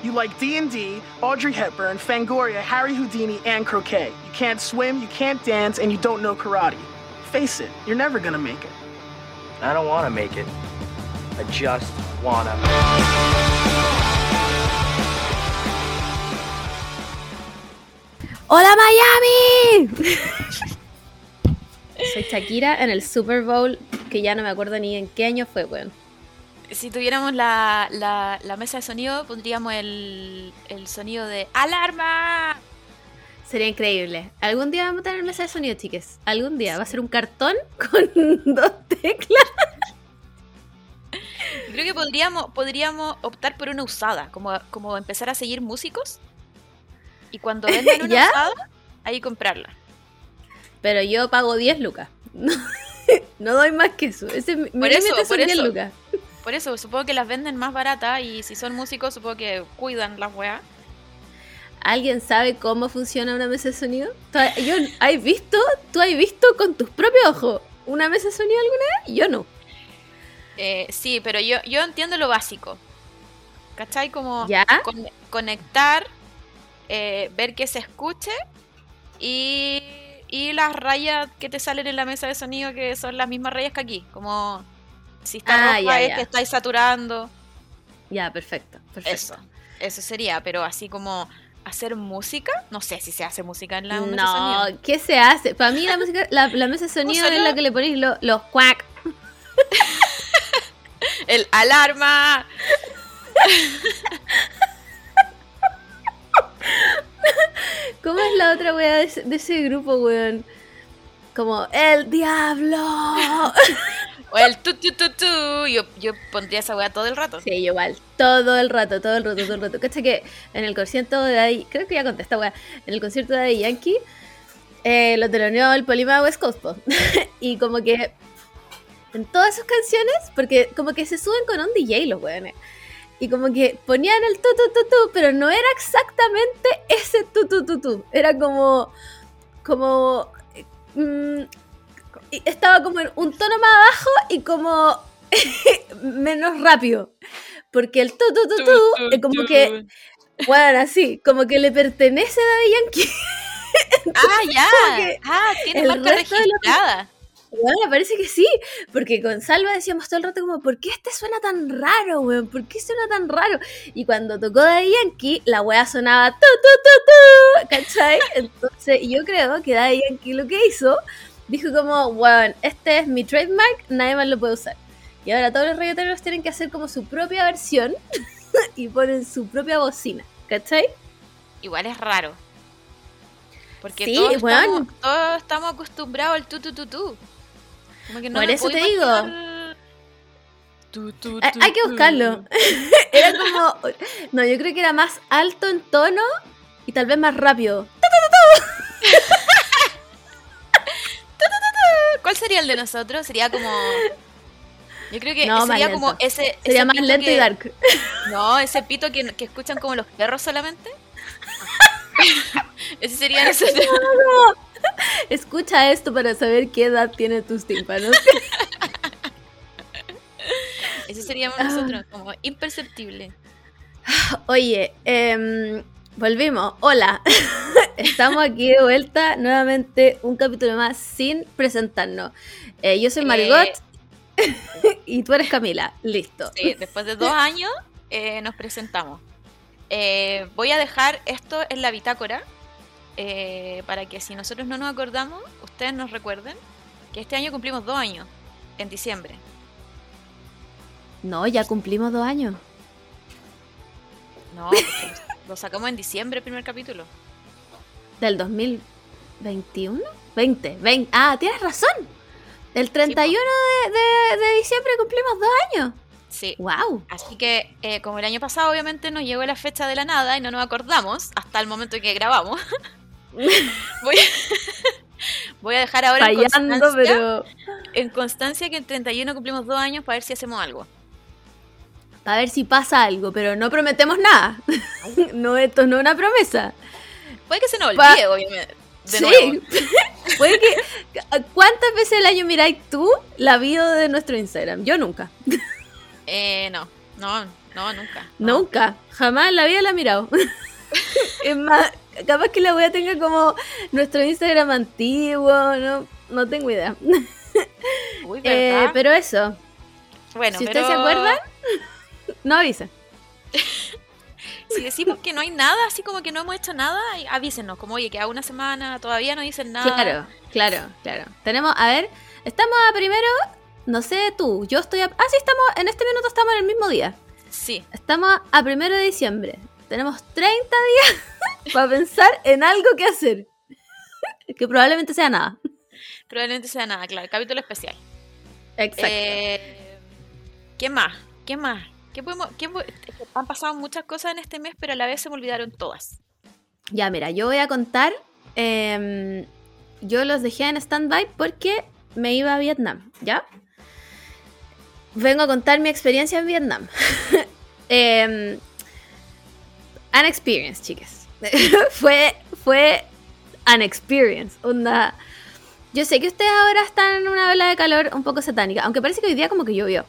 You like D&D, Audrey Hepburn, Fangoria, Harry Houdini, and croquet. You can't swim, you can't dance, and you don't know karate. Face it, you're never gonna make it. I don't want to make it. I just wanna. ¡Hola Miami! Soy Shakira en el Super Bowl, que ya no me acuerdo ni en qué año fue, weón. Si tuviéramos la, la, la mesa de sonido, pondríamos el, el sonido de ¡Alarma! Sería increíble. Algún día vamos a tener mesa de sonido, chiques. Algún día va a ser un cartón con dos teclas. Creo que podríamos, podríamos optar por una usada, como, como empezar a seguir músicos. Y cuando vendan una ¿Ya? usada, ahí comprarla. Pero yo pago 10 lucas. No, doy más que eso. Ese, Por eso, por 10 eso. lucas. Por eso, supongo que las venden más baratas y si son músicos, supongo que cuidan las weas. ¿Alguien sabe cómo funciona una mesa de sonido? ¿Tú has- Yo, ¿Has visto? ¿Tú has visto con tus propios ojos una mesa de sonido alguna vez? Yo no. Eh, sí, pero yo, yo entiendo lo básico. ¿Cachai? Como ¿Ya? con- conectar, eh, ver que se escuche y, y las rayas que te salen en la mesa de sonido que son las mismas rayas que aquí. Como si está Ah, roja ya, es ya. que estáis saturando. Ya, perfecto. perfecto. Eso. Eso sería, pero así como hacer música, no sé si se hace música en la mesa No, sonido. ¿qué se hace? Para mí la música, la, la mesa de sonido es la que le ponéis lo- los cuac. El alarma. ¿Cómo es la otra wea de de ese grupo, weón? Como, el diablo. O el tu. Yo, yo pondría esa wea todo el rato. Sí, igual. Todo el rato, todo el rato, todo el rato. Cacha que en el concierto de ahí, creo que ya conté esta wea, en el concierto de Daddy Yankee, eh, lo teloneó el Polima West Coast, y como que en todas sus canciones, porque como que se suben con un DJ los weones. Y como que ponían el tu tu pero no era exactamente ese tu tu. Era como. como. mm, estaba como en un tono más abajo y como menos rápido. Porque el tu tu tu tu, es como que, bueno, así, como que le pertenece a Daddy Yankee. Ah, ya. que Ah, tiene marca registrada. Bueno, parece que sí, porque con Salva decíamos todo el rato como, ¿por qué este suena tan raro, weón? ¿Por qué suena tan raro? Y cuando tocó Daddy Yankee, la weá sonaba tu, tu, tu, tu, ¿cachai? Entonces yo creo que Daddy Yankee lo que hizo, dijo como, weón, este es mi trademark, nadie más lo puede usar. Y ahora todos los reggaetoneros tienen que hacer como su propia versión y ponen su propia bocina, ¿cachai? Igual es raro. Porque Sí, todos, estamos, todos estamos acostumbrados al tu tu tu tu. Como que no Por eso te digo. imaginar- Tu, tu, Hay- tu, hay que buscarlo. Era como. No, yo creo que era más alto en tono y tal vez más rápido. Sería el de nosotros? Sería como. Yo creo que No, sería lento. como ese. Sería ese más lento que- y dark. No, ese pito que, que escuchan como los perros solamente. ese sería nosotros. Escucha esto para saber qué edad tiene tus tímpanos. Ese seríamos nosotros, como imperceptible. Oye, em, volvimos. Hola. Estamos aquí de vuelta nuevamente un capítulo más sin presentarnos. Eh, yo soy Margot y tú eres Camila. Listo. Sí, después de dos años eh, nos presentamos. Eh, voy a dejar esto en la bitácora eh, para que si nosotros no nos acordamos, ustedes nos recuerden que este año cumplimos dos años, en diciembre. No, ya cumplimos dos años. No, lo sacamos en diciembre el primer capítulo. ¿Del 2021? 20, 20. Ah, tienes razón. El 31 de, de- de diciembre cumplimos dos años. Sí. ¡Wow! Así que, eh, como el año pasado, obviamente nos llegó la fecha de la nada y no nos acordamos hasta el momento en que grabamos. voy, a, voy a dejar ahora en Fallando, constancia, pero. en constancia que en 31 cumplimos dos años para ver si hacemos algo. A ver si pasa algo, pero no prometemos nada. no, esto no es una promesa. Puede que se nos Pa- olvide, obviamente. De sí. nuevo. Puede que. ¿Cuántas veces al año miráis tú la bio de nuestro Instagram? Yo nunca. Eh, no, no, No, nunca. no. Nunca, jamás en la vida la he mirado. es más, capaz que la wea tenga como nuestro Instagram antiguo, no, no tengo idea. Uy, Eh, ¿verdad? pero eso, bueno, si pero ustedes se acuerdan, no avisen. Si decimos que no hay nada, así como que no hemos hecho nada, avísenos, como oye, queda una semana, todavía no dicen nada. Claro, claro, claro. Tenemos, a ver, estamos a primero, no sé tú, yo estoy a... Ah, sí, estamos, en este minuto estamos en el mismo día. Sí, Estamos a primero de diciembre. Tenemos 30 días para pensar en algo que hacer. que probablemente sea nada. probablemente sea nada, claro, capítulo especial. Exacto. Eh, ¿Qué más? ¿Qué más? ¿Qué podemos, qué po- han pasado muchas cosas en este mes, pero a la vez se me olvidaron todas. Ya, mira, yo voy a contar. em, yo los dejé en stand-by porque me iba a Vietnam, ¿ya? Vengo a contar mi experiencia en Vietnam. Em, an experience, chicas. fue, fue an experience. Onda. Yo sé que ustedes ahora están en una ola de calor un poco satánica, aunque parece que hoy día como que llovió.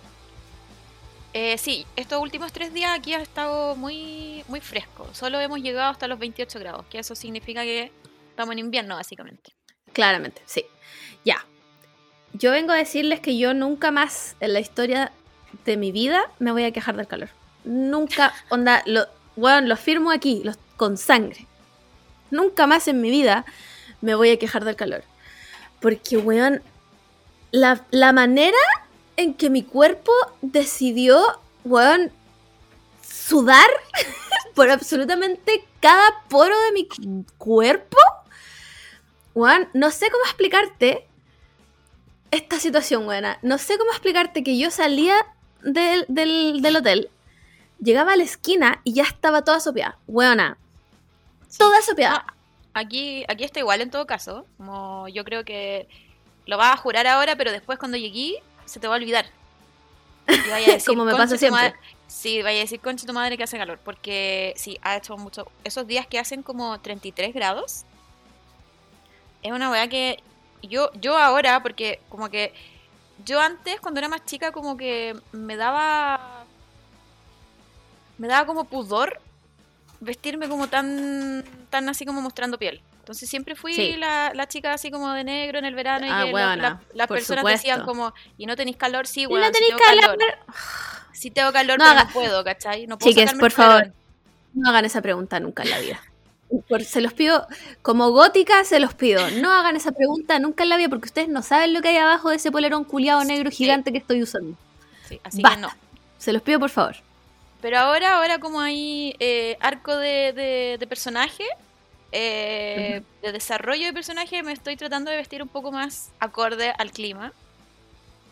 Eh, sí, estos últimos tres días aquí ha estado muy, muy fresco. Solo hemos llegado hasta los 28 grados, que eso significa que estamos en invierno, básicamente. Claramente, sí. Ya. Yo vengo a decirles que yo nunca más en la historia de mi vida me voy a quejar del calor. Nunca, onda, lo, weón, lo firmo aquí, los- con sangre. Nunca más en mi vida me voy a quejar del calor. Porque, weón, la, la manera en que mi cuerpo decidió, weón, sudar por absolutamente cada poro de mi cu- cuerpo. Weón, no sé cómo explicarte esta situación, weona. No sé cómo explicarte que yo salía del, del, del hotel, llegaba a la esquina y ya estaba toda sopeada. Weona, toda sopeada. Ah, Aquí, aquí está igual en todo caso. Como yo creo que lo vas a jurar ahora, pero después cuando llegué se te va a olvidar. Y vaya a decir, Como me "Concha pasa siempre". madre". Sí, vaya a decir concha tu madre que hace calor. Porque sí, ha hecho mucho. Esos días que hacen como 33 grados. Es una weá que yo, yo ahora, porque como que yo antes, cuando era más chica, como que me daba. Me daba como pudor vestirme como tan. tan así como mostrando piel. Entonces siempre fui Sí. la, la chica así como de negro en el verano y Ah, la- las personas decían como, ¿y no tenéis calor? Sí, Y weón, no tenéis tengo calor. Sí tengo calor, No pero no puedo, ¿cachai? No puedo Chiques, por favor, no hagan esa pregunta nunca en la vida. Por- se los pido, como gótica, se los pido. No hagan esa pregunta nunca en la vida porque ustedes no saben lo que hay abajo de ese polerón culiado negro Sí. gigante que estoy usando. Sí, así Basta. que no. Se los pido, por favor. Pero ahora, ahora como hay eh, arco de, de- de personaje, eh, de desarrollo de personaje, me estoy tratando de vestir un poco más acorde al clima.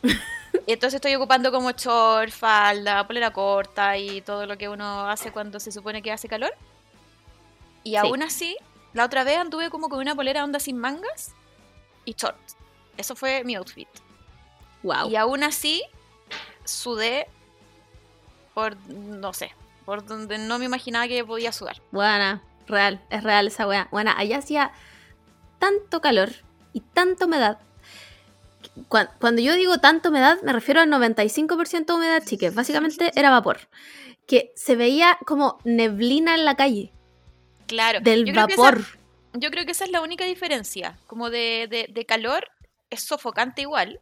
y entonces estoy ocupando como short, falda, polera corta y todo lo que uno hace cuando se supone que hace calor. Y aún así, la otra vez anduve como con una polera onda sin mangas y short. Eso fue mi outfit. Wow. Y aún así, sudé por, no sé, por donde no me imaginaba que podía sudar. Buena, real, es real esa weá. Buena, allá hacía tanto calor y tanta humedad. Cuan- Cuando, yo digo tanta humedad, me refiero al 95% de humedad, chiques. Básicamente era vapor. Que se veía como neblina en la calle, Claro. del yo vapor. esa- yo creo que esa es la única diferencia. Como de, de- de calor, es sofocante igual.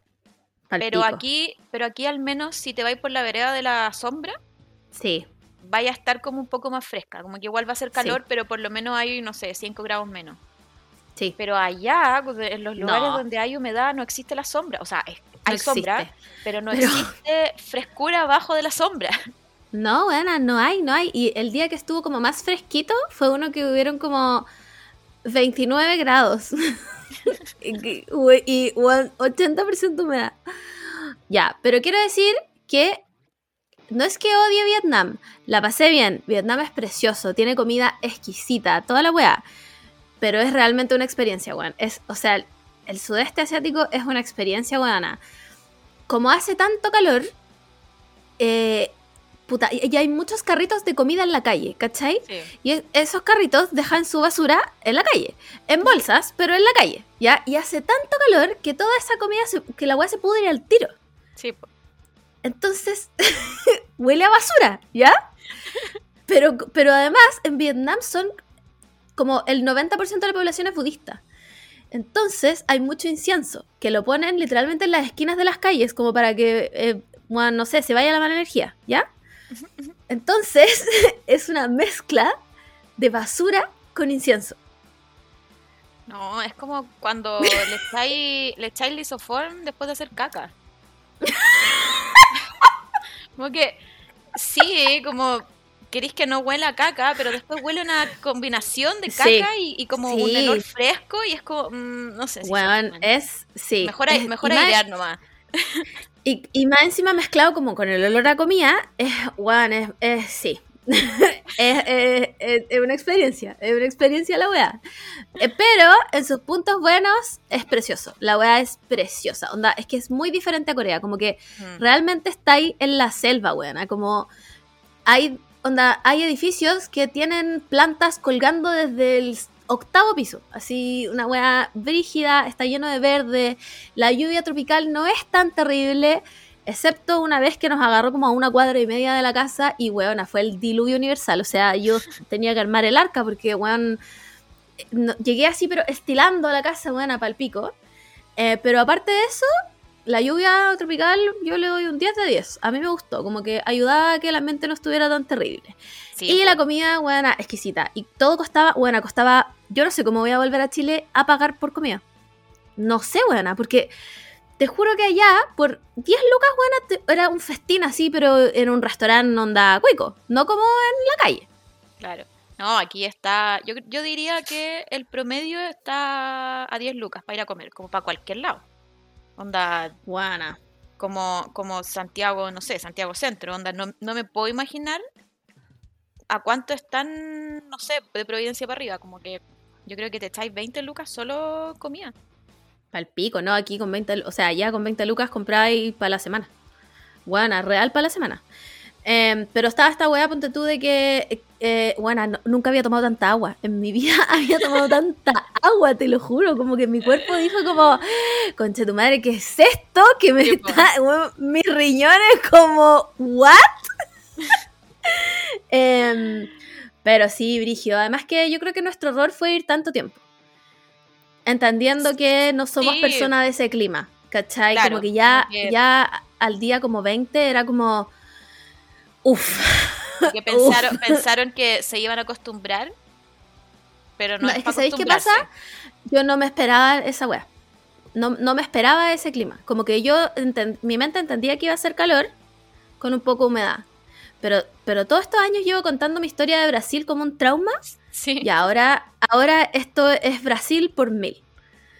Pero aquí, pero aquí al menos si te vais por la vereda de la sombra, Sí, vaya a estar como un poco más fresca. Como que igual va a ser Sí. calor, pero por lo menos hay, no sé, 5 grados menos. sí. Pero allá, pues, en los lugares No. donde hay humedad, no existe la sombra. O sea, No hay sombra, pero no Pero- existe frescura abajo de la sombra. No, buena, no hay, no hay. Y el día que estuvo como más fresquito fue uno que hubieron como 29 grados. y, y weón, 80% humedad. Ya, pero quiero decir que no es que odie Vietnam. La pasé bien. Vietnam es precioso, tiene comida exquisita, toda la weá. Pero es realmente una experiencia, weón. Es, o sea, el, el sudeste asiático es una experiencia, weona. Como hace tanto calor, eh, puta, y, hay muchos carritos de comida en la calle, ¿cachai? Sí. Y es- esos carritos dejan su basura en la calle, en bolsas, pero en la calle, ¿ya? Y hace tanto calor que toda esa comida, se- que la weá se pudre al tiro. Sí, po. Entonces, huele a basura, ¿ya? Pero, pero además, en Vietnam son como el 90% de la población es budista. Entonces, hay mucho incienso, que lo ponen literalmente en las esquinas de las calles, como para que, eh, bueno, no sé, se vaya la mala energía, ¿ya? Entonces, es una mezcla de basura con incienso. No, es como cuando le echáis, le echáis lisoform después de hacer caca. Como que, sí, como queréis que no huela a caca, pero después huele una combinación de caca Sí. y, y como Sí. un olor fresco y es como, mm, no sé. si Bueno, se- es, sí. mejor, Es- mejor airear nomás. Y, y más encima mezclado como con el olor a comida, es, weón, es, es- sí. es, es- es- es una experiencia, es una experiencia la weá. Eh, pero en sus puntos buenos es precioso. La weá es preciosa. Onda, es que es muy diferente a Corea. Como que Mm. realmente está ahí en la selva, weona. Como hay, onda, hay edificios que tienen plantas colgando desde el octavo piso. Así, una weá brígida, está lleno de verde. La lluvia tropical no es tan terrible, excepto una vez que nos agarró como a una cuadra y media de la casa y, weona, fue el diluvio universal. O sea, yo tenía que armar el arca porque, weón, no- llegué así, pero estilando la casa, weona, pa'l pico. Eh, pero aparte de eso, la lluvia tropical yo le doy un 10 de 10. A mí me gustó, como que ayudaba a que el ambiente no estuviera tan terrible. Sí, y la comida, buena, exquisita. Y todo costaba, buena, costaba, yo no sé cómo voy a volver a Chile a pagar por comida. No sé, buena, porque te juro que allá, por 10 lucas, era un festín así, pero en un restaurante onda cuico, no como en la calle. Claro. No, aquí está. Yo, yo diría que el promedio está a 10 lucas para ir a comer, como para cualquier lado. Onda, Buena. como, como Santiago, no sé, Santiago Centro. Onda, no, no me puedo imaginar a cuánto están, no sé, de Providencia para arriba. Como que yo creo que te echáis 20 lucas solo comida. Pal pico, ¿no? Aquí con 20, lu- o sea, ya con 20 lucas compráis para la semana. Buena, real para la semana. Em, pero estaba esta weá, ponte tú, de que, eh, buena, no- nunca había tomado tanta agua. En mi vida había tomado tanta agua, te lo juro. Como que mi cuerpo dijo como, conche tu madre, ¿qué es esto? Que me está, mis riñones como, ¿what? Em, pero sí, Brigio. Además que yo creo que nuestro error fue ir tanto tiempo. Entendiendo que no somos Sí. personas de ese clima. ¿Cachai? Claro, como que ya, ya al día como 20 era como. Uf. Que pensaron, pensaron que se iban a acostumbrar, pero no, No, es, es que ¿sabéis qué pasa? Yo no me esperaba esa weá. No, no me esperaba ese clima. Como que yo, mi mente entendía que iba a ser calor con un poco de humedad. Pero, pero todos estos años llevo contando mi historia de Brasil como un trauma Sí. Y ahora, ahora esto es Brasil por mil.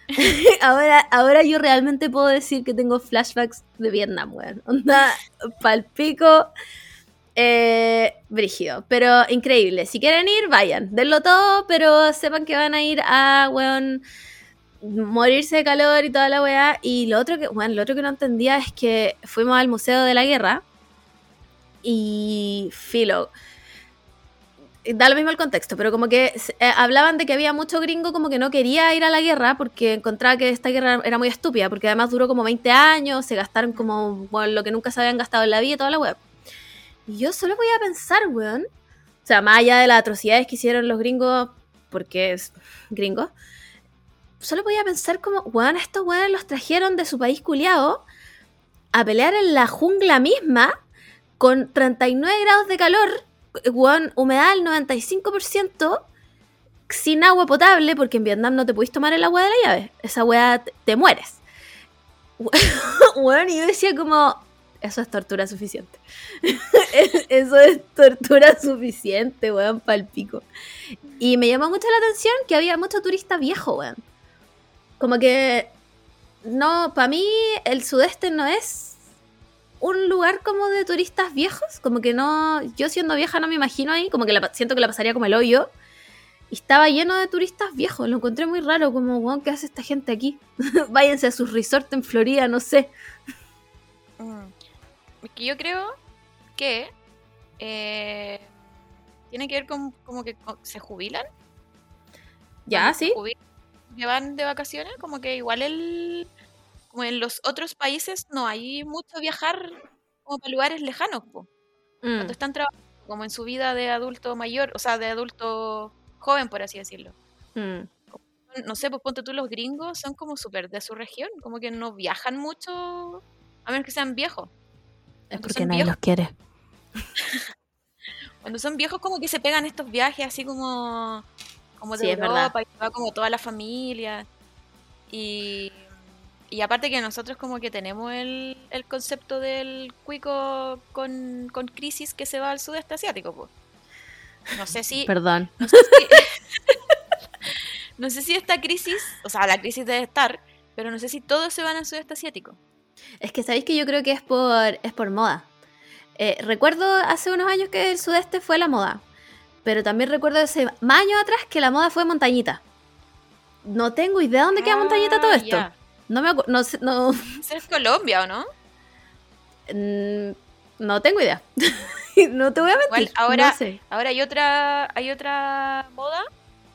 ahora, ahora yo realmente puedo decir que tengo flashbacks de Vietnam, weón. Onda palpico. Eh, brígido, pero increíble. Si quieren ir, vayan. Denlo todo, pero sepan que van a ir a, weón, morirse de calor y toda la weá. Y lo otro que, weón, lo otro que no entendía es que fuimos al Museo de la Guerra y filo da lo mismo el contexto, pero como que eh, hablaban de que había mucho gringo como que no quería ir a la guerra porque encontraba que esta guerra era muy estúpida, porque además duró como 20 años, se gastaron como lo que nunca se habían gastado en la vida y toda la web. Y yo solo voy a pensar, weón, o sea, más allá de las atrocidades que hicieron los gringos, porque es gringo, solo voy a pensar como, weón, estos weones los trajeron de su país culiado a pelear en la jungla misma con 39 grados de calor weón, humedad al 95%, sin agua potable, porque en Vietnam no te podéis tomar el agua de la llave. Esa weá te, te mueres. Weón, y yo decía como, eso es tortura suficiente. eso es tortura suficiente, weón, pa'l pico. Y me llamó mucho la atención que había mucho turista viejo, weón. Como que, no, para mí el sudeste no es un lugar como de turistas viejos, como que no, yo siendo vieja no me imagino ahí, como que la, siento que la pasaría como el hoyo. Y estaba lleno de turistas viejos, lo encontré muy raro, como, wow, ¿qué hace esta gente aquí? Váyanse a sus resorts en Florida, no sé. Mm. Es que yo creo que eh, tiene que ver con como que se jubilan. Ya, Cuando se sí. jubilan, que van de vacaciones, como que igual el como en los otros países no hay mucho viajar como para lugares lejanos, po. Mm. Cuando están trabajando como en su vida de adulto mayor, o sea, de adulto joven, por así decirlo. Mm. No sé, pues ponte tú los gringos, son como súper de su región, como que no viajan mucho, a menos que sean viejos. Es Cuando porque nadie viejos, los quiere. cuando son viejos como que se pegan estos viajes así como, como de Sí. Europa y va como toda la familia. Y, y aparte que nosotros como que tenemos el, el concepto del cuico con, con crisis que se va al sudeste asiático, pues. No sé si, Perdón. no sé si, no sé si esta crisis, o sea, la crisis debe estar, pero no sé si todos se van al sudeste asiático. Es que sabéis que yo creo que es por, es por moda. Eh, recuerdo hace unos años que el sudeste fue la moda. Pero también recuerdo hace más años atrás que la moda fue montañita. No tengo idea dónde queda montañita todo Ah, esto. No me acu- no, sé- no, es Colombia, ¿o no? mm, no tengo idea. no te voy a mentir. Ahora- no sé. Ahora hay otra, hay otra moda,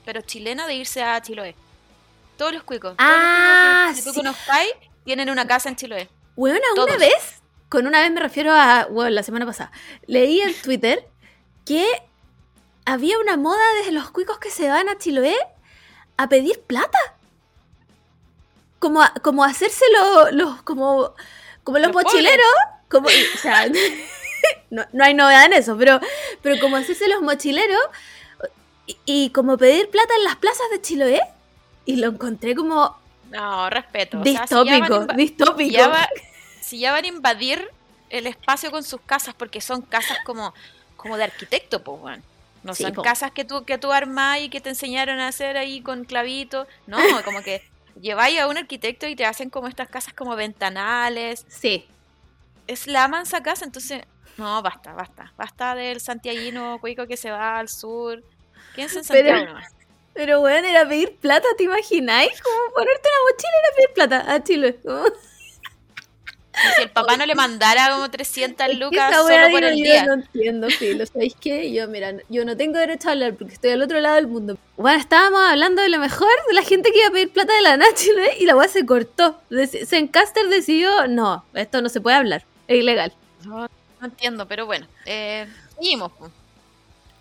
pero chilena, de irse a Chiloé. Todos los cuicos. todos los Ah, cuicos que, tú sí. conozcáis tienen una casa en Chiloé. Bueno, una Todos. vez, con una vez me refiero a, bueno, la semana pasada, leí en Twitter que había una moda de los cuicos que se van a Chiloé a pedir plata. Como, como hacerse lo- los, como, como los, Los mochileros. Como, o sea, no, no hay novedad en eso, pero, pero como hacerse los mochileros y, y como pedir plata en las plazas de Chiloé. Y lo encontré como No, respeto. O sea, si ya distópico, distópico. si ya va- si ya van a invadir el espacio con sus casas, porque son casas como, como de arquitecto, pues, weón. No Sí, son po. casas que tú, que tú armás y que te enseñaron a hacer ahí con clavitos. No, como que lleváis a un arquitecto y te hacen como estas casas como ventanales. Sí, es la mansa casa, entonces, no, basta, basta, basta del santiaguino cuico que se va al sur. Quédense en Pero- Santiago nomás. Pero bueno, era pedir plata, ¿te imagináis? Como ponerte una mochila era pedir plata a Chile. Si el papá no le mandara como 300 Es que lucas esa solo por el yo día. no entiendo, sí, lo sabéis que yo, mira, yo no tengo derecho a hablar porque estoy al otro lado del mundo. Bueno, estábamos hablando de lo mejor de la gente que iba a pedir plata de la Chile y la weá se cortó. Zencaster decidió, no, esto no se puede hablar, es ilegal. No, no entiendo, pero bueno. Eh, seguimos.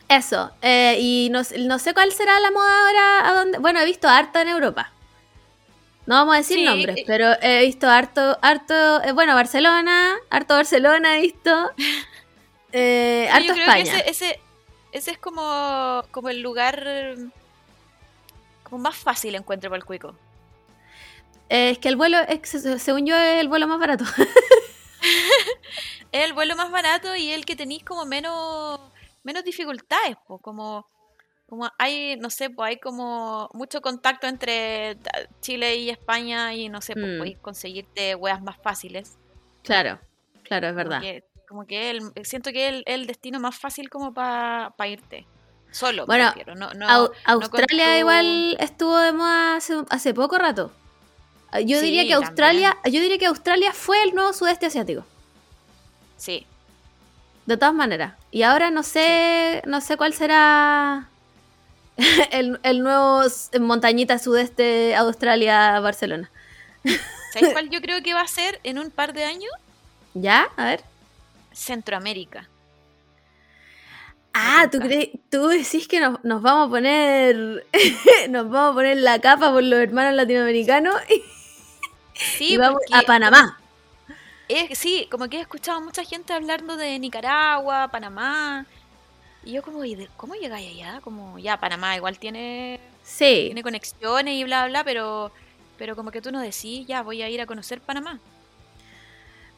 Eso, eh, y no, sé- no sé cuál será la moda ahora, a dónde, bueno, he visto harta en Europa. No vamos a decir Sí, nombres, eh. pero he visto harto, harto, eh, bueno, Barcelona, harto Barcelona he visto, eh, Yo harto creo España. que ese, ese, ese es como, como el lugar como más fácil encuentro para el cuico. Eh, es que el vuelo, es, según yo, es el vuelo más barato. Es el vuelo más barato y el que tenéis como menos, menos dificultades, po, como, como hay, no sé, pues hay como mucho contacto entre Chile y España y no sé, pues Mm. podéis conseguirte weas más fáciles. claro, claro, es verdad. como que el, siento que es el, el destino más fácil como para irte. Solo, Bueno, no, no, Au- no con Australia tu- igual estuvo de moda hace, hace poco rato. Ah, Yo Sí, diría que Australia, yo diría que Australia fue el nuevo sudeste asiático. Sí, De todas maneras. Y ahora no sé, no sé cuál será el, el nuevo montañita sudeste Australia-Barcelona. ¿sabes cuál yo creo que va a ser en un par de años? ¿Ya? A ver. Centroamérica. Ah, ¿tú, crees, tú decís que nos, nos vamos a poner nos vamos a poner la capa por los hermanos latinoamericanos y, Sí, y vamos a Panamá. es- sí, como que he escuchado a mucha gente hablando de Nicaragua, Panamá. Y yo como, ¿y de- ¿cómo llegáis allá? Como, ya, Panamá igual tiene, Sí. tiene conexiones y bla, bla, pero, pero como que tú no decís, ya, voy a ir a conocer Panamá.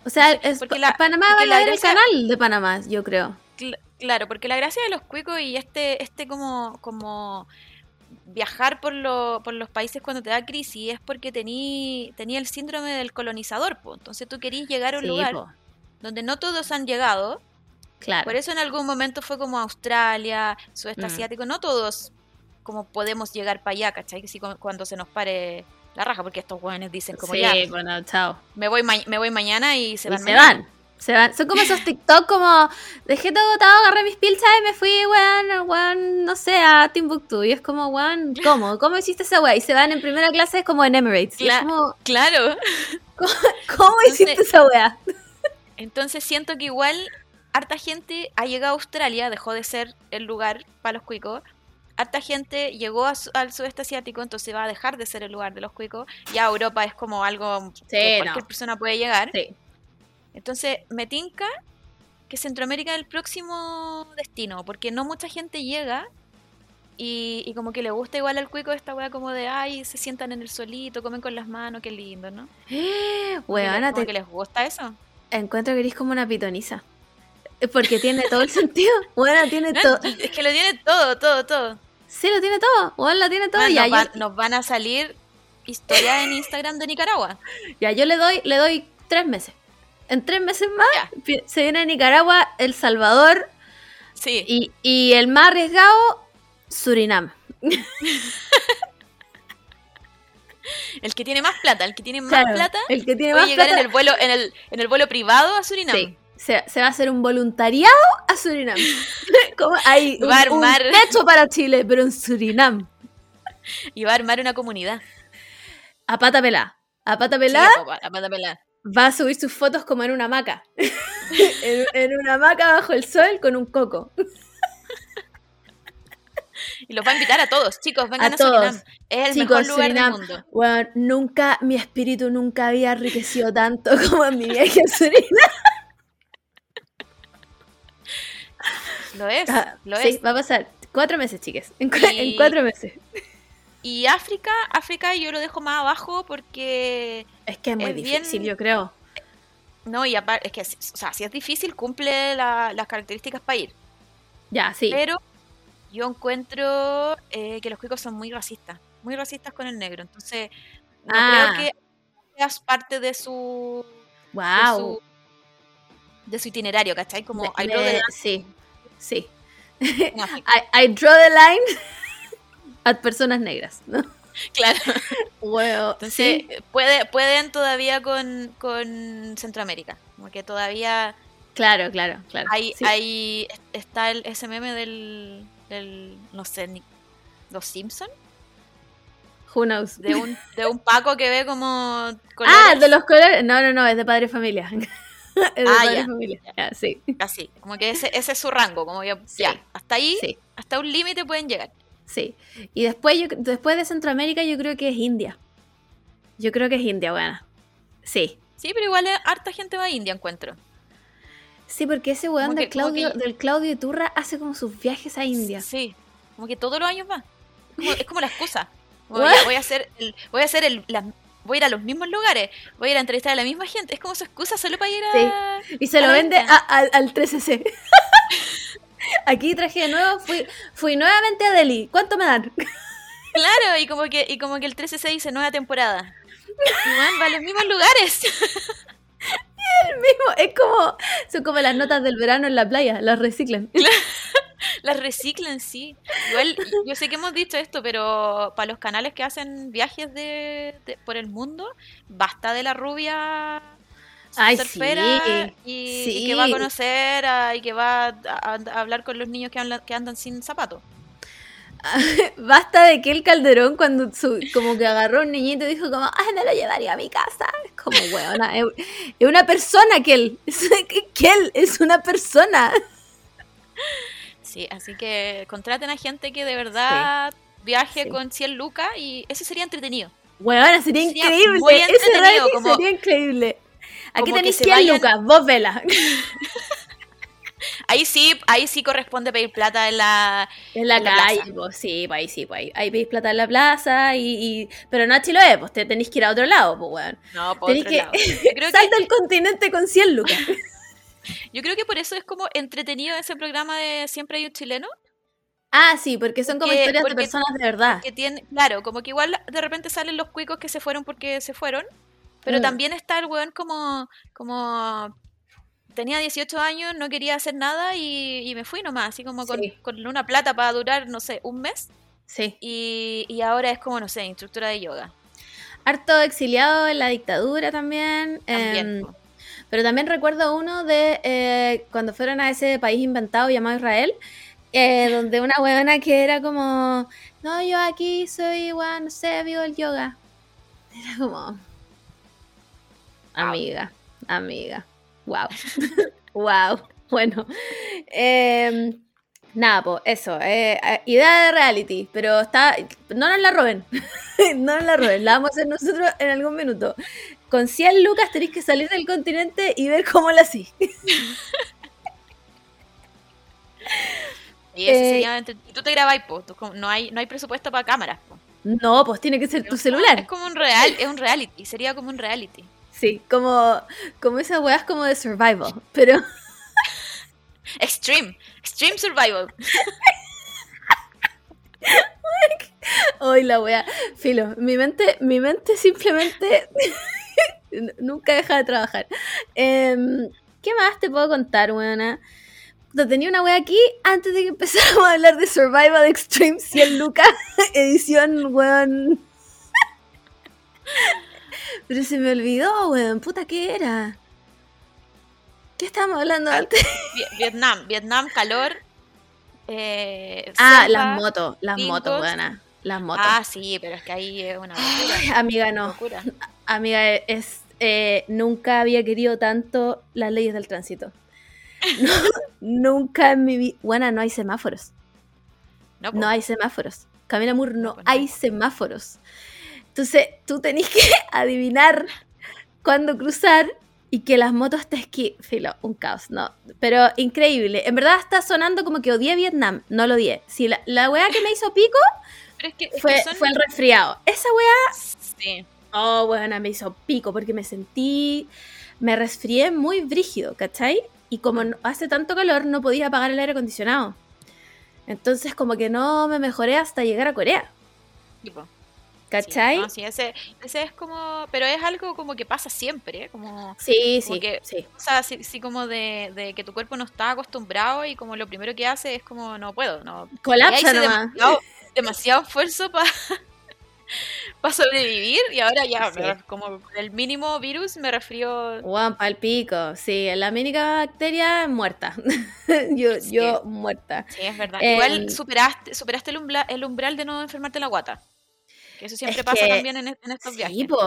O sea, es- porque la- Panamá porque va a ver el gracia- canal de Panamá, yo creo. Cl- claro, porque la gracia de los cuicos y este, este como, como viajar por, lo- por los países cuando te da crisis es porque tení, tenía el síndrome del colonizador, po. entonces tú querías llegar a un Sí, lugar po, donde no todos han llegado, claro. por eso en algún momento fue como Australia, sudeste Mm. asiático, no todos como podemos llegar para allá, ¿cachai? Que sí, cu- cuando se nos pare la raja, porque estos jóvenes dicen como sí, ya, bueno, chao. me voy, me voy mañana y se Y van. se mañana. van. Se van. Son como esos TikTok como dejé todo botado, agarré mis pilchas y me fui, weón, weón, no sé, a Timbuktu. Y es como, weón, ¿cómo? ¿Cómo hiciste esa weá? Y se van en primera clase es como en Emirates. Es Cla- como, Claro. ¿cómo Entonces- hiciste esa weá? Entonces siento que igual harta gente ha llegado a Australia, dejó de ser el lugar para los cuicos. Harta gente llegó a al sudeste asiático, entonces va a dejar de ser el lugar de los cuicos. Ya Europa es como algo que Sí, cualquier no. persona puede llegar. Sí. Entonces, me tinca que Centroamérica es el próximo destino, porque no mucha gente llega y, y como que le gusta igual al cuico esta weá como de, ay, se sientan en el solito, comen con las manos, qué lindo, ¿no? Que como te que les gusta eso. encuentro que eres como una pitoniza. Porque tiene todo el sentido. Bueno, tiene No, todo. Es que lo tiene todo, todo, todo. Sí, lo tiene todo. Bueno, lo tiene todo. Bueno, ya, nos, yo, van, nos van a salir historias en Instagram de Nicaragua. ya, yo le doy, le doy tres meses. En tres meses más Ya. se viene a Nicaragua, El Salvador Sí. y, y el más arriesgado, Surinam. El que tiene más plata, el que tiene más Claro, plata, el que tiene puede más llegar plata. en el vuelo, en el, en el vuelo privado a Surinam. Sí, se, se va a hacer un voluntariado a Surinam. Como hay un, un techo para Chile, pero en Surinam. Y va a armar una comunidad. A pata pelá. A pata pelá a pata pelá. va a subir sus fotos como en una hamaca. en, en una hamaca bajo el sol con un coco. Y los va a invitar a todos, chicos, vengan A a, Surinam. Es el Chicos, mejor lugar Surinam, del mundo. Bueno, nunca, mi espíritu nunca había enriquecido tanto como en mi viaje a Surinam. Lo es, Ah, lo sí, es. va a pasar. Cuatro meses, chicas. En, cu- Y- en cuatro meses. Y África, África yo lo dejo más abajo porque Es que es muy Es bien- difícil, yo creo. no, y aparte, es que, o sea, si es difícil, cumple la- las características para ir. Ya, sí. Pero yo encuentro eh, que los cuicos son muy racistas, muy racistas con el negro. Entonces, no Ah. creo que seas parte de su, de wow. su, de su itinerario, ¿cachai? Como De- I de- sí, sí. I, I draw the line a personas negras, ¿no? Claro. Bueno, Entonces, sí. puede, pueden todavía con, con Centroamérica. Como que todavía Claro, claro, claro. hay, sí. hay está el, ese meme del, del no sé, ni- los Simpson Who knows? de un, de un Paco que ve como Ah, colores, de los colores. No, no, no, es de padre familia. de Ah, padre ya, familia. ya. Ya, sí. así, como que ese, ese es su rango, como ya, Sí. ya, hasta ahí, Sí, hasta un límite pueden llegar. sí. Y después, yo, después de Centroamérica, yo creo que es India. Yo creo que es India, buena. Sí. Sí, pero igual harta gente va a India, encuentro. Sí, porque ese weón del, Claudio, que- del Claudio Iturra hace como sus viajes a India. Sí, como que todos los años va. Es como, es como la excusa. Voy a hacer, el, voy a hacer el, voy a ir a los mismos lugares, voy a ir a entrevistar a la misma gente. Es como su excusa solo para ir a. Y se lo vende a- al- al 13C. Aquí traje de nuevo, fui, fui nuevamente a Delhi. ¿Cuánto me dan? Claro, y como que, y como que el 13 se dice nueva temporada. Y van, va a los mismos lugares. Mismo, es como, son como las notas del verano en la playa, las reciclan. Las reciclan, sí. Igual, yo sé que hemos dicho esto, pero para los canales que hacen viajes de, de- por el mundo, basta de la rubia Ay, sí, y, sí. y que va a conocer a- y que va a, a- a hablar con los niños que, hablan- que andan sin zapatos. Basta de que el Calderón cuando su- como que agarró a un niñito y dijo como, ay, me lo llevaría a mi casa. Es como, weona, es, es una persona que él, es, que él es una persona. Sí, así que contraten a gente que de verdad viaje Sí. con 100 lucas y eso sería entretenido. Weona, sería, Sería increíble. Ese como- sería increíble. Aquí tenéis se 100 vayan- lucas, vos vela. Ahí sí, ahí sí corresponde pedir plata en la... En la En la calle, plaza. pues sí, pues ahí sí, pues ahí, ahí veis plata en la plaza y, y- pero no a Chiloé, pues te tenéis que ir a otro lado, pues weón. No, por Tenéis otro que lado. Yo creo que, salta el continente con 100 lucas. Yo creo que por eso es como entretenido ese programa de Siempre hay un chileno. Ah, sí, porque son como historias de personas de verdad. que tiene, claro, como que igual de repente salen los cuicos que se fueron porque se fueron, pero Mm. también está el weón como, como tenía 18 años, no quería hacer nada y, y me fui nomás, así como con, Sí. con una plata para durar, no sé, un mes Sí. y, y ahora es como, no sé, instructora de yoga. Harto exiliado en la dictadura también. También. em. Pero también recuerdo uno de eh, cuando fueron a ese país inventado llamado Israel, eh, donde una huevona que era como, no, yo aquí soy, igual, no sé, vivo el yoga. Era como, amiga, amiga. Wow. wow. Bueno. Em, nada, pues eso. eh, eh, idea de reality. Pero está. No nos la roben. no nos la roben. La vamos a hacer nosotros en algún minuto. Con 100 lucas tenéis que salir del continente y ver cómo la hacís. Y ese Eh, sería y tú te grabáis, como- no hay, no hay presupuesto para cámaras. po. No, pues tiene que ser tu Es celular. como un real, es un reality, sería como un reality. Sí, como, como esas weas como de survival. Pero. Extreme, extreme survival. Hoy la wea. Filo, mi mente, mi mente simplemente nunca deja de trabajar. Em, ¿Qué más te puedo contar? Puta, Tenía una wea aquí antes de que empezáramos a hablar de Survival Extreme 100 Lucas, edición, weón. Pero se me olvidó, weón. Puta, ¿qué era? ¿Qué estábamos hablando antes? Vi- Vietnam, Vietnam, calor. eh, Ah, selva. las motos, las motos, weona. Las motos. Ah, sí, pero es que ahí es una locura. Ay, amiga, no. locura. Amiga, es eh, nunca había querido tanto las leyes del tránsito. No, nunca en mi vida. Bueno, no hay semáforos. No. No hay semáforos. Camina Moore, no pues no. hay semáforos. Entonces, tú tenés que adivinar cuándo cruzar y que las motos te esqui... Filo, un caos, no. Pero increíble. En verdad está sonando como que odié Vietnam. No lo odié. Si la, la weá que me hizo pico Pero es que, es que fue, son- fue el resfriado. Esa weá Sí. Oh, bueno, me hizo pico porque me sentí, me resfrié muy brígido, ¿cachai? Y como hace tanto calor, no podía apagar el aire acondicionado. Entonces, como que no me mejoré hasta llegar a Corea, tipo, ¿cachai? Sí, no, sí, ese, ese es como. Pero es algo como que pasa siempre, ¿eh? Como. Sí, Como sí, que- sí. O sea, sí, sí como de, de que tu cuerpo no está acostumbrado y como lo primero que hace es como no puedo, no. Colapsa nomás. demasiado, demasiado esfuerzo para sobrevivir y ahora ya, Sí. como el mínimo virus me resfrió. Juan pal pico, sí, la mínima bacteria muerta. yo, Sí. yo muerta. Sí, es verdad. Em, Igual superaste, superaste el, umbra- el umbral de no enfermarte la guata. Que eso siempre Es pasa que- también en, en estos viajes. Po,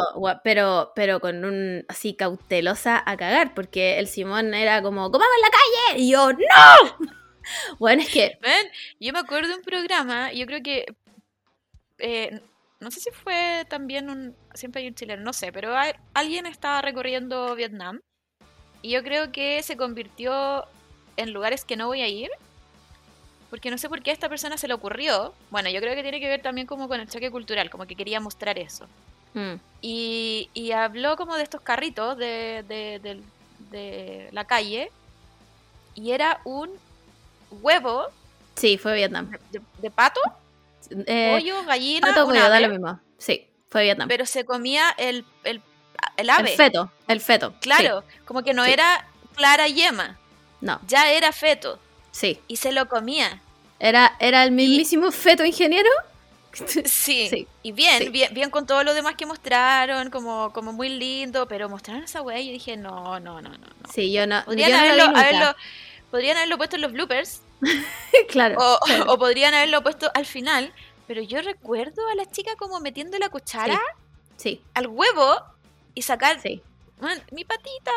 pero, pero con un así cautelosa a cagar, porque el Simón era como, comamos en la calle, y yo, ¡No! Bueno, es que Ven, yo me acuerdo de un programa, yo creo que. eh, no sé si fue también un. Siempre hay un chileno, no sé, pero hay- alguien estaba recorriendo Vietnam. Y yo creo que se convirtió en lugares que no voy a ir. Porque no sé por qué a esta persona se le ocurrió. Bueno, yo creo que tiene que ver también como con el choque cultural, como que quería mostrar eso. mm, Y, y habló como de estos carritos de, de, del- de la calle. Y era un huevo sí, fue Vietnam. de, de pato, Eh, pollo, gallina, pato, pollo, da lo mismo. Sí, fue Vietnam. pero se comía el, el, el ave. El feto, el feto. sí. Claro, como que no Sí. era clara yema, No, ya era feto sí. y se lo comía. Era, era el mismísimo feto ingeniero. Sí. Sí, Y bien, sí. bien, bien con todo lo demás que mostraron, como, como muy lindo, pero mostraron esa weá y yo dije, no, no, no, no. Sí, yo no. Podrían, yo no lo vi haberlo, nunca. haberlo- podrían haberlo puesto en los bloopers claro. o, claro. o podrían haberlo puesto al final, pero yo recuerdo a la chica como metiendo la cuchara Sí, al huevo y sacar sí, "Man, mi patita.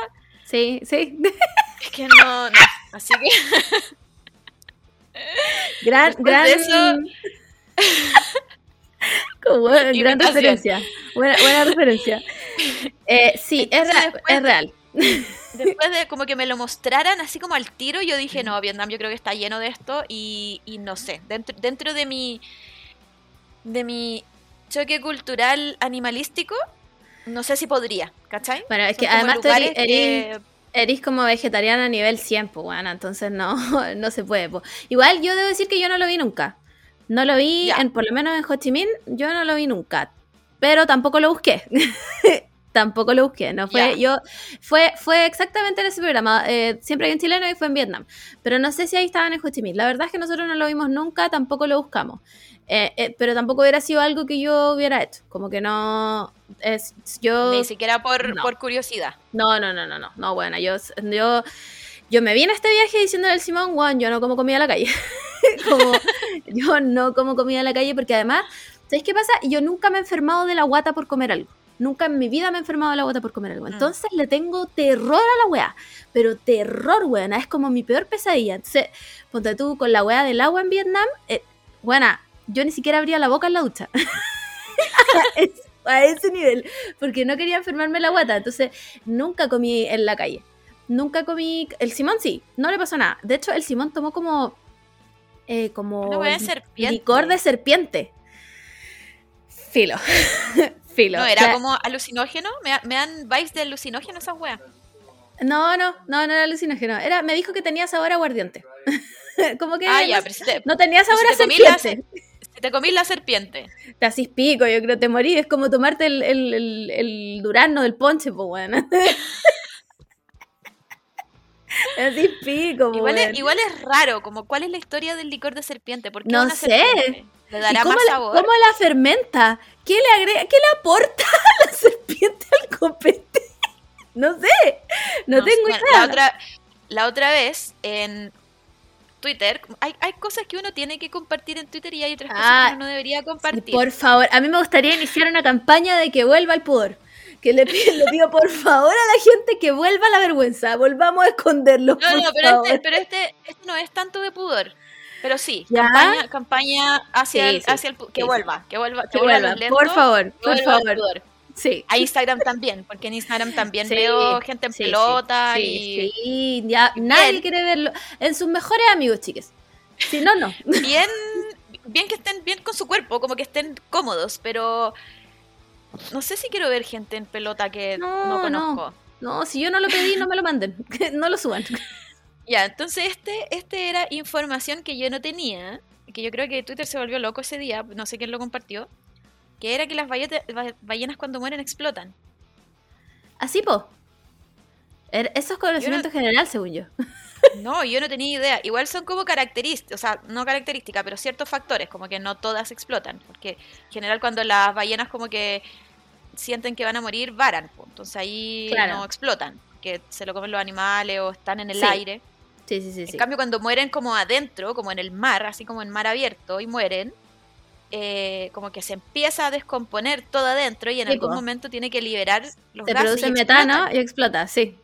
sí, sí. Es que no, no. Así que gran, Después gran. eso- Como gran referencia. Buena, buena referencia. Eh, sí, es, Entonces, real, después es real. Después de como que me lo mostraran así como al tiro, yo dije, no, Vietnam yo creo que está lleno de esto y, y no sé, dentro, dentro de mi de mi choque cultural animalístico, no sé si podría, ¿cachai? Bueno, es Son que además tú eres- que- Eres como vegetariana a nivel 100, pues bueno, entonces no, no se puede. Igual yo debo decir que yo no lo vi nunca. No lo vi, en, por lo menos en Ho Chi Minh, yo no lo vi nunca. Pero tampoco lo busqué. tampoco lo busqué. No fue, yo, fue, fue exactamente en ese programa. eh, siempre hay un chileno y fue en Vietnam. Pero no sé si ahí estaban en Ho Chi Minh. La verdad es que nosotros no lo vimos nunca, tampoco lo buscamos. Eh, eh, pero tampoco hubiera sido algo que yo hubiera hecho. Como que no. Es, yo ni siquiera por, no. por curiosidad. no, no, no, no, no, no, bueno, yo, yo, yo me vine a este viaje diciéndole al Simón, Juan, yo no como comida a la calle. como, yo no como comida a la calle porque además, ¿sabes qué pasa? Yo nunca me he enfermado de la guata por comer algo. Nunca en mi vida me he enfermado de la guata por comer algo. Mm. Entonces le tengo terror a la weá. Pero terror, weona. Es como mi peor pesadilla. Entonces, ponte tú con la weá del agua en Vietnam. Eh, buena, yo ni siquiera abría la boca en la ducha. a, ese, nivel. Porque no quería enfermarme la guata. Entonces, nunca comí en la calle. Nunca comí. El Simón sí, no le pasó nada. De hecho, el Simón tomó como. eh, como. Licor de serpiente. Filo. Filo. No, era como alucinógeno. Me, da- me dan vibes de alucinógeno esas weas. No, no, no, no era alucinógeno. Era, me dijo que tenía sabor a aguardiente. como que Ah, ya, no, pero si te, no tenía sabor si a la serpiente. si te comí la serpiente. Te asís pico, yo creo, te morí. Es como tomarte el, el, el, el durazno del ponche, pues, bueno. así pico, Igual es, igual es raro, como cuál es la historia del licor de serpiente. ¿Por qué No una sé. serpiente? ¿Le ¿Y dará cómo más la, sabor? ¿Cómo la fermenta? ¿Qué le agrega? ¿Qué le aporta la serpiente al copete? No sé. No, tengo bueno, idea. La otra, la otra vez en Twitter, hay, hay cosas que uno tiene que compartir en Twitter y hay otras cosas Ah, que uno no debería Sí, compartir. por favor, a mí me gustaría iniciar una campaña de que vuelva el pudor. Que le pido, le pido por favor a la gente que vuelva la vergüenza. Volvamos a esconderlo. No, por no, pero favor. este, pero este, este no es tanto de pudor. Pero sí, ¿Ya? campaña, campaña hacia, Sí, el, sí, hacia el que sí, vuelva, que vuelva, que Que vuelva por favor, por favor. pudor. Sí. A Instagram también, porque en Instagram también veo gente en pelota y ya y nadie bien. quiere verlo. En sus mejores amigos, chiques. Si no, no. bien, bien que estén bien con su cuerpo, como que estén cómodos, pero no sé si quiero ver gente en pelota que no, No, conozco. No, si yo no lo pedí, no me lo manden. No lo suban. Ya, entonces este, este era información que yo no tenía, que yo creo que Twitter se volvió loco ese día, no sé quién lo compartió, que era que las ballenas cuando mueren explotan. Así, po. Er- Eso es conocimiento general, según yo. No, yo no tenía idea. Igual son como características, o sea, no características, pero ciertos factores, como que no todas explotan. Porque en general cuando las ballenas como que sienten que van a morir, varan. po. Entonces ahí Claro. no explotan, que se lo comen los animales o están en el Sí, aire. Sí, sí, sí. En cambio, cuando mueren como adentro, como en el mar, así como en mar abierto, y mueren, eh, como que se empieza a descomponer todo adentro y en algún po. momento tiene que liberar los Se gases. produce y metano y explota, sí.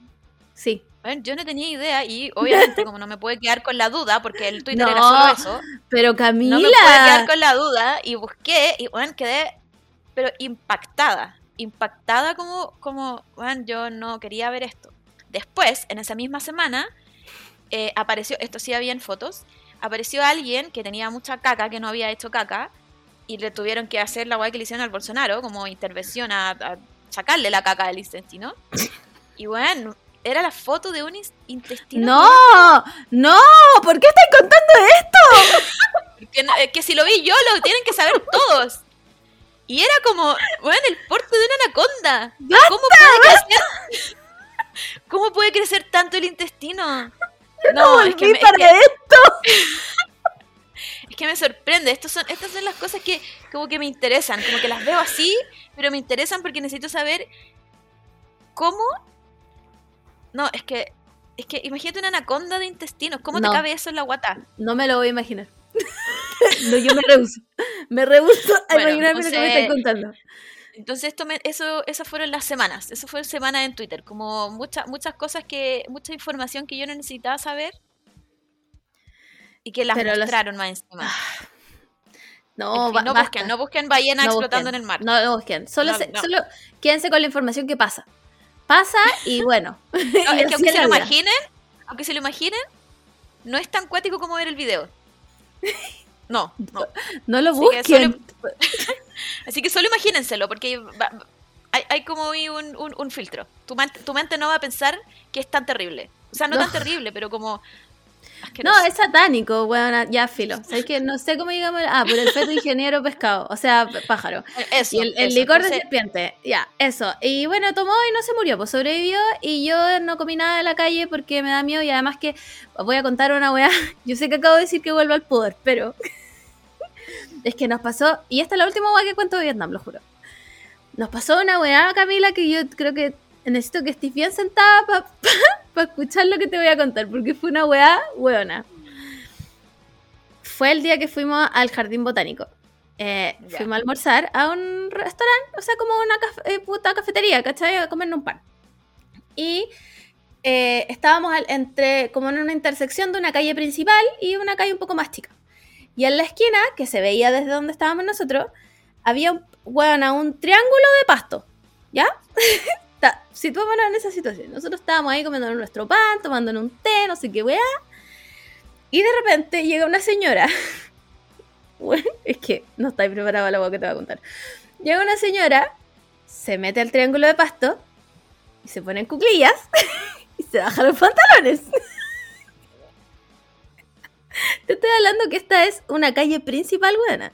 Sí. Bueno, yo no tenía idea y obviamente como no me puede quedar con la duda, porque el Twitter era solo eso, Pero Camila. no me puede quedar con la duda y busqué y bueno, quedé pero impactada, impactada como, como bueno, yo no quería ver esto. Después, en esa misma semana, eh, apareció, esto sí había en fotos, apareció alguien que tenía mucha caca, que no había hecho caca, y le tuvieron que hacer la guay que le hicieron al Bolsonaro, como intervención a, a sacarle la caca del intestino. Y bueno, era la foto de un intestino. No, no, ¿por qué estás contando esto? Que, que si lo vi yo, lo tienen que saber todos. Y era como, bueno, el porte de una anaconda. ¿Cómo puede crecer? ¿Cómo puede crecer tanto el intestino? No, es que, me, es, para que, esto. es que me sorprende. Estos son, estas son las cosas que como que me interesan. Como que las veo así, pero me interesan porque necesito saber cómo. No, es que. Es que imagínate una anaconda de intestinos. ¿Cómo No. te cabe eso en la guata? No me lo voy a imaginar. no, yo me rehuso. Me rehuso a Bueno, imaginarme lo que me estás contando. Entonces esto me- eso esas fueron las semanas, eso fue semana en Twitter, como muchas muchas cosas que mucha información que yo no necesitaba saber y que las Pero mostraron más encima. No, En fin, no basta. busquen, no busquen ballenas No explotando busquen. en el mar. No lo busquen. Solo, No, se- no. solo quédense con la información que pasa. Pasa y bueno. No, Y es que aunque se la lo vida. imaginen, aunque se lo imaginen, no es tan cuático como ver el video. No, no. No lo busquen. Así que solo imagínenselo, porque hay, hay como un, un- un filtro. Tu, mente- tu mente no va a pensar que es tan terrible. O sea, no, No. tan terrible, pero como... No, es satánico, bueno, ya filo. ¿Sabes que No sé cómo digamos. Ah, por el feto ingeniero pescado. O sea, pájaro. Eso, Y el, el eso. licor de serpiente, ya, eso. Y bueno, tomó y no se murió, pues sobrevivió. Y yo no comí nada de la calle porque me da miedo. Y además que voy a contar una weá. Yo sé que acabo de decir que vuelvo al poder, pero es que nos pasó. Y esta es la última weá que cuento de Vietnam, lo juro. Nos pasó una weá, Camila, que yo creo que necesito que estés bien sentada para escuchar lo que te voy a contar, porque fue una weá weona. Fue el día que fuimos al jardín botánico. eh, fuimos a almorzar a un restaurante, o sea, como una eh, puta cafetería, ¿cachai? A comernos un pan. Y eh, estábamos al- entre, como en una intersección de una calle principal y una calle un poco más chica. Y en la esquina, que se veía desde donde estábamos nosotros, había un, bueno, un triángulo de pasto, ¿ya? Situémonos en esa situación. Nosotros estábamos ahí comiendo nuestro pan, tomándonos un té, no sé qué weá. Y de repente llega una señora. Bueno, es que no estáis preparado a la weá que te voy a contar. Llega una señora, se mete al triángulo de pasto y se pone en cuclillas y se baja los pantalones. Te estoy hablando que esta es una calle principal buena.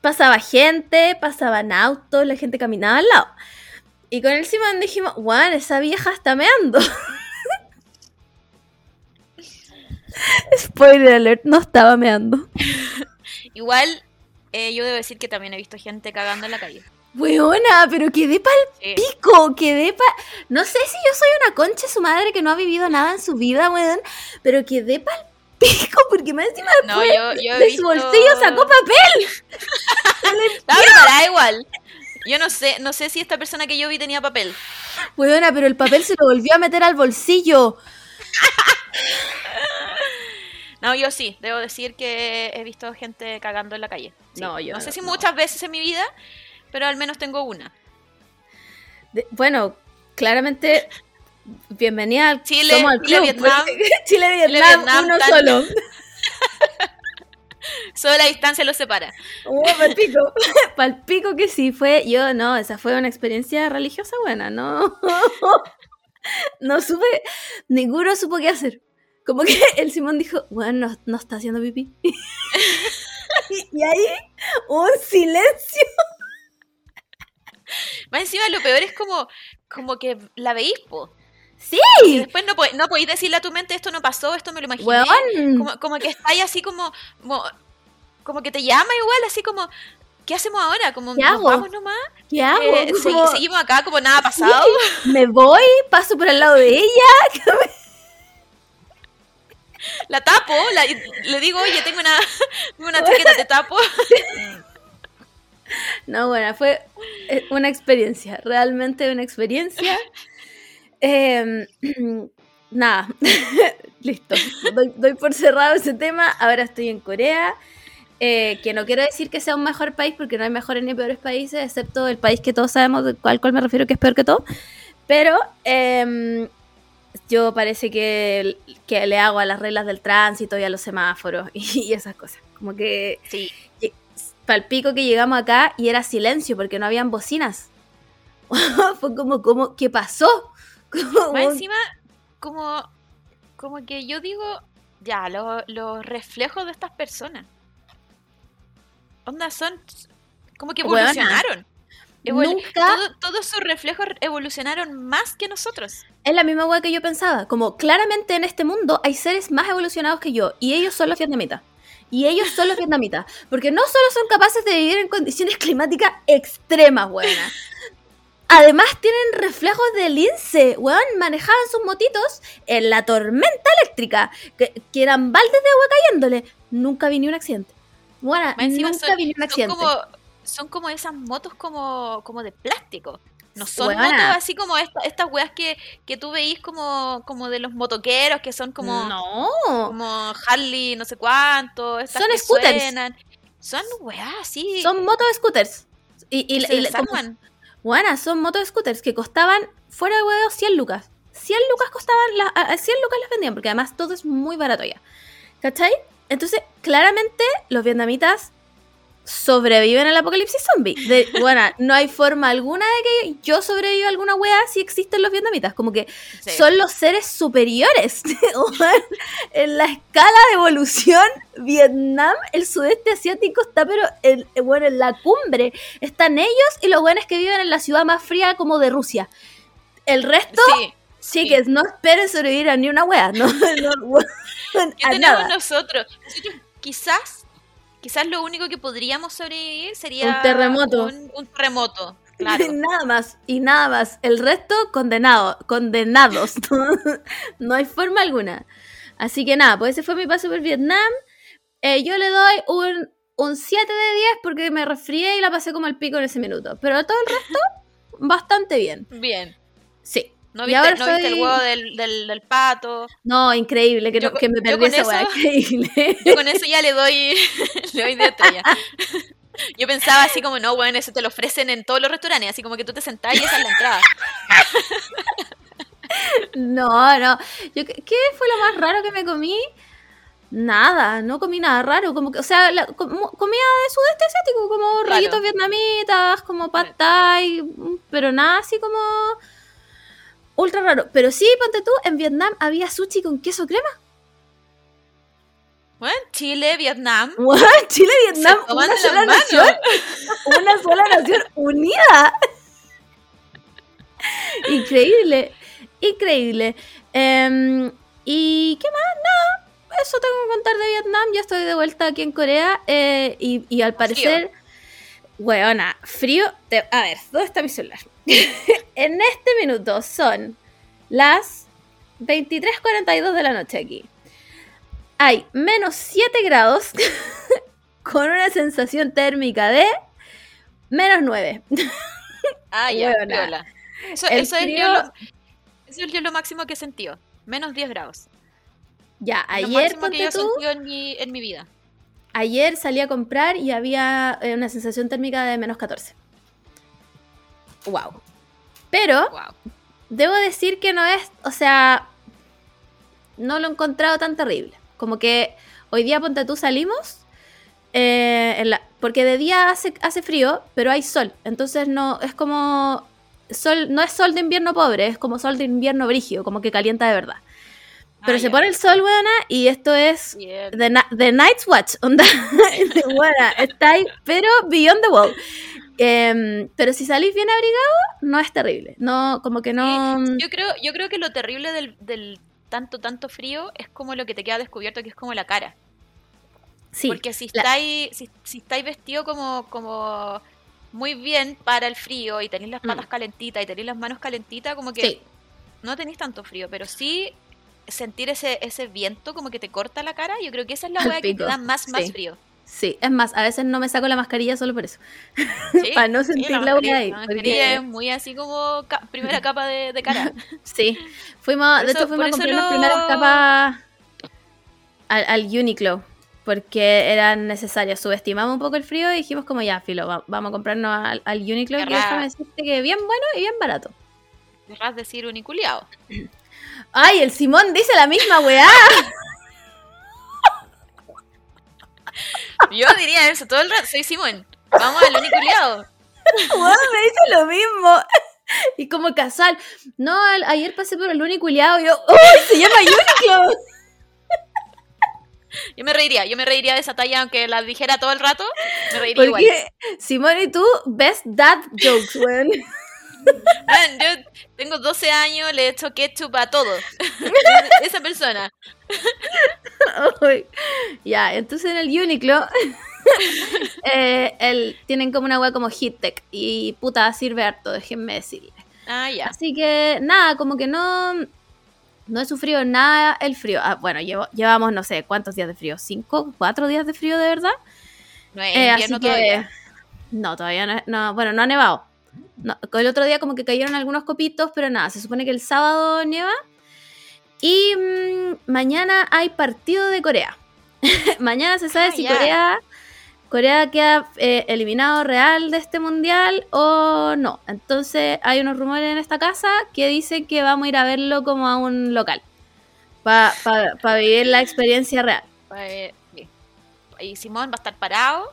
Pasaba gente, pasaban autos, la gente caminaba al lado. Y con el Simón dijimos, guau, esa vieja está meando. Spoiler alert, no estaba meando. Igual, eh, yo debo decir que también he visto gente cagando en la calle. Weona, pero quedé pal Sí. pico, quedé pa... No sé si yo soy una concha su madre que no ha vivido nada en su vida, weón, pero quedé pal pico porque más encima No, después yo, yo he de visto... su bolsillo sacó papel. Estaba preparada igual. Yo no sé, no sé si esta persona que yo vi tenía papel. Weona, pero el papel se lo volvió a meter al bolsillo. No, yo sí, debo decir que he visto gente cagando en la calle. Sí. No, yo No sé no, si no. muchas veces en mi vida, pero al menos tengo una. De- bueno, claramente, bienvenida al Chile, somos al Chile, club, Vietnam. Chile, Vietnam, Vietnam, uno tan- solo. Solo la distancia los separa. Oh, palpico. Palpico que sí, fue. Yo no, esa fue una experiencia religiosa buena, no. No supe, ninguno supo qué hacer. Como que el Simón dijo, bueno, no, no está haciendo pipí. y ahí, un silencio. Más encima lo peor es como, como que la veís, po. Sí, Y después no, no podéis decirle a tu mente esto no pasó, esto me lo imaginé. weón. Como, como que está ahí así como, como, como que te llama igual, así como, ¿qué hacemos ahora? Como, ¿Qué ¿nos hago? vamos nomás? ¿Qué hago? Eh, Como, seguimos acá como nada ha pasado. Me voy, paso por al lado de ella. La tapo, la- le digo, oye, tengo una, una chaqueta, te tapo. No, bueno, fue eh, una experiencia, realmente una experiencia. Eh, nada, listo. Doy, doy por cerrado ese tema. Ahora estoy en Corea. eh, que no quiero decir que sea un mejor país porque no hay mejores ni peores países, excepto el país que todos sabemos de- al cual me refiero que es peor que todo. Pero em, yo parece que, que le hago a las reglas del tránsito y a los semáforos y, y esas cosas. Como que Sí. palpico que llegamos acá y era silencio porque no habían bocinas. Fue como, como, ¿qué pasó? Como- Más encima, como, como que yo digo, ya, lo- los reflejos de estas personas. Onda, son como que evolucionaron. Evolu- nunca- todo- todos sus reflejos evolucionaron más que nosotros. es la misma hueá que yo pensaba. Como claramente en este mundo hay seres más evolucionados que yo y ellos son los vietnamitas. Y ellos son los vietnamitas. Porque no solo son capaces de vivir en condiciones climáticas extremas, buenas. Además tienen reflejos de lince, weón, manejaban sus motitos en la tormenta eléctrica, que, que eran baldes de agua cayéndole. Nunca vi ni un accidente. Bueno, nunca son- vi ni un Son accidente. como, son como esas motos como, como de plástico. No son motos así como esta- estas weas que, que tú veís como, como de los motoqueros, que son como, No, como Harley, no sé cuánto. Estas Son que scooters. suenan. Son weas así. son motos scooters. Y, y, y- como- Buenas, son motos scooters que costaban, fuera de huevo, 100 lucas. 100 lucas costaban, la- a a 100 lucas las vendían, porque además todo es muy barato ya. ¿Cachai? Entonces, claramente, los vietnamitas sobreviven al apocalipsis zombie. De, bueno, no hay forma alguna de que yo sobreviva a alguna wea si existen los vietnamitas. Como que Sí. son los seres superiores. en la escala de evolución, Vietnam, el sudeste asiático está, pero en, bueno, en la cumbre. Están ellos y los buenos que viven en la ciudad más fría como de Rusia. El resto, Sí. chiques, no esperen sobrevivir a ni una wea. No, ¿Qué tenemos nada. nosotros? Nosotros quizás, quizás lo único que podríamos sobrevivir sería Un terremoto. Un, un terremoto, claro. nada más, y nada más. El resto, condenado, condenados. no hay forma alguna. Así que nada, pues ese fue mi paso por Vietnam. Eh, yo le doy un un 7 de 10 porque me resfrié y la pasé como el pico en ese minuto. Pero todo el resto, bastante bien. Bien. Sí. ¿No viste, ¿no viste el huevo del, del, del pato? No, increíble, que, Yo no- que me perdí esa Increíble. Yo con eso ya le doy, le doy de estrella. Yo pensaba así como, no, bueno, eso te lo ofrecen en todos los restaurantes, así como que tú te sentás y esa es la entrada. No, no. Yo, ¿qué, fue lo más raro que me comí? Nada, no comí nada raro. Como que, o sea, la- com- comida de sudeste asiático, como Claro. rollitos vietnamitas, como pad thai, pero nada así como ultra raro. Pero sí, ponte tú, en Vietnam había sushi con queso crema. Bueno, Chile, Vietnam. What? Chile Vietnam, una sola nación, una sola nación unida. Increíble, increíble. Em, ¿Y qué más? Nada, eso tengo que contar de Vietnam. Ya estoy de vuelta aquí en Corea eh, y, y al parecer, weona, frío. te- a ver, ¿dónde está mi celular? en este minuto son las 23.42 de la noche aquí. Hay menos 7 grados con una sensación térmica de menos 9. Ah, ya. Eso, eso es frío- yo lo, eso es yo lo máximo que he sentido. Menos 10 grados. Ya, lo ayer, máximo que yo he sentido en mi, en mi vida. Ayer salí a comprar y había eh, una sensación térmica de menos 14. Wow. Pero Wow. debo decir que no es, o sea, no lo he encontrado tan terrible. Como que hoy día, ponte tú, salimos, eh, en la- porque de día hace, hace frío, pero hay sol. Entonces no, es como, sol, no es sol de invierno pobre, es como sol de invierno brígido, como que calienta de verdad. Pero Ah, se ya. pone el sol, weona, y esto es. The, The Night's Watch, onda. Buena, está ahí, pero beyond the wall. Em, pero si salís bien abrigado, no es terrible. No, como que no. Sí, yo creo, yo creo que lo terrible del, del tanto, tanto frío es como lo que te queda descubierto, que es como la cara. Sí, Porque si la- estáis, si, si estáis vestido como, como muy bien para el frío y tenéis las patas Mm. calentitas y tenéis las manos calentitas, como que sí, no tenéis tanto frío, pero sí sentir ese, ese viento como que te corta la cara, yo creo que esa es la weá que te da más, más sí. frío. sí. Es más, a veces no me saco la mascarilla solo por eso. ¿sí? Para no Sí, sentir la mascarilla- hueá ahí, La porque- mascarilla es muy así como ca- primera capa de, de cara. Sí. Fuimos, de hecho, fuimos a comprar las lo- primeras capas al, al Uniqlo. Porque eran necesarias. Subestimamos un poco el frío y dijimos como ya, filo, va- vamos a comprarnos al, al Uniqlo. Y déjame decirte que bien bueno y bien barato. Querrás decir uniculiado. Ay, el Simón dice la misma weá. Yo diría eso todo el rato. Soy Simón. Vamos al uniculiado. Weón, me dice lo mismo. Y como casual. No, ayer pasé por el Uniculeado y yo, ¡Uy! Se llama Uniqlo. Yo me reiría, yo me reiría de esa talla, aunque la dijera todo el rato, me reiría igual. Simón y tú, best dad jokes, weón. Man, yo tengo 12 años, le he hecho ketchup a todo. Esa persona. Ya, entonces en el Uniqlo eh, el- tienen como una weá como HeatTech y puta, sirve harto, déjenme decirle. Ah, ya. Así que nada, como que no, no he sufrido nada el frío. Ah, bueno, llevo, llevamos no sé cuántos días de frío, cinco, cuatro días de frío de verdad. No Eh, así que todavía. no, todavía no, no, bueno, no ha nevado. No, el otro día como que cayeron algunos copitos, pero nada, se supone que el sábado nieva. Y mm, mañana hay partido de Corea. mañana se sabe Ah, si. Corea, Corea queda eh, eliminado real de este mundial o no. Entonces hay unos rumores en esta casa que dicen que vamos a ir a verlo como a un local. Para vivir la experiencia real. Eh, bien. Y Simón va a estar parado.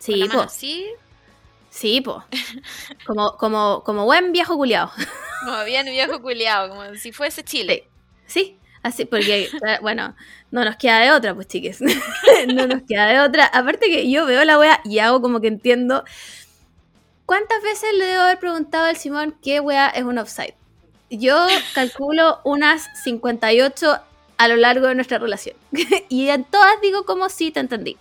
Sí, así, Sí, po. Como, como, como buen viejo culiao. como bien viejo culiado, como si fuese Chile. Sí, así, porque, eh, bueno, no nos queda de otra, pues chiques. no nos queda de otra. Aparte que yo veo la wea y hago como que entiendo. ¿Cuántas veces le debo haber preguntado al Simón qué wea es un offside? Yo calculo unas 58 a lo largo de nuestra relación. y en todas digo como sí te entendí.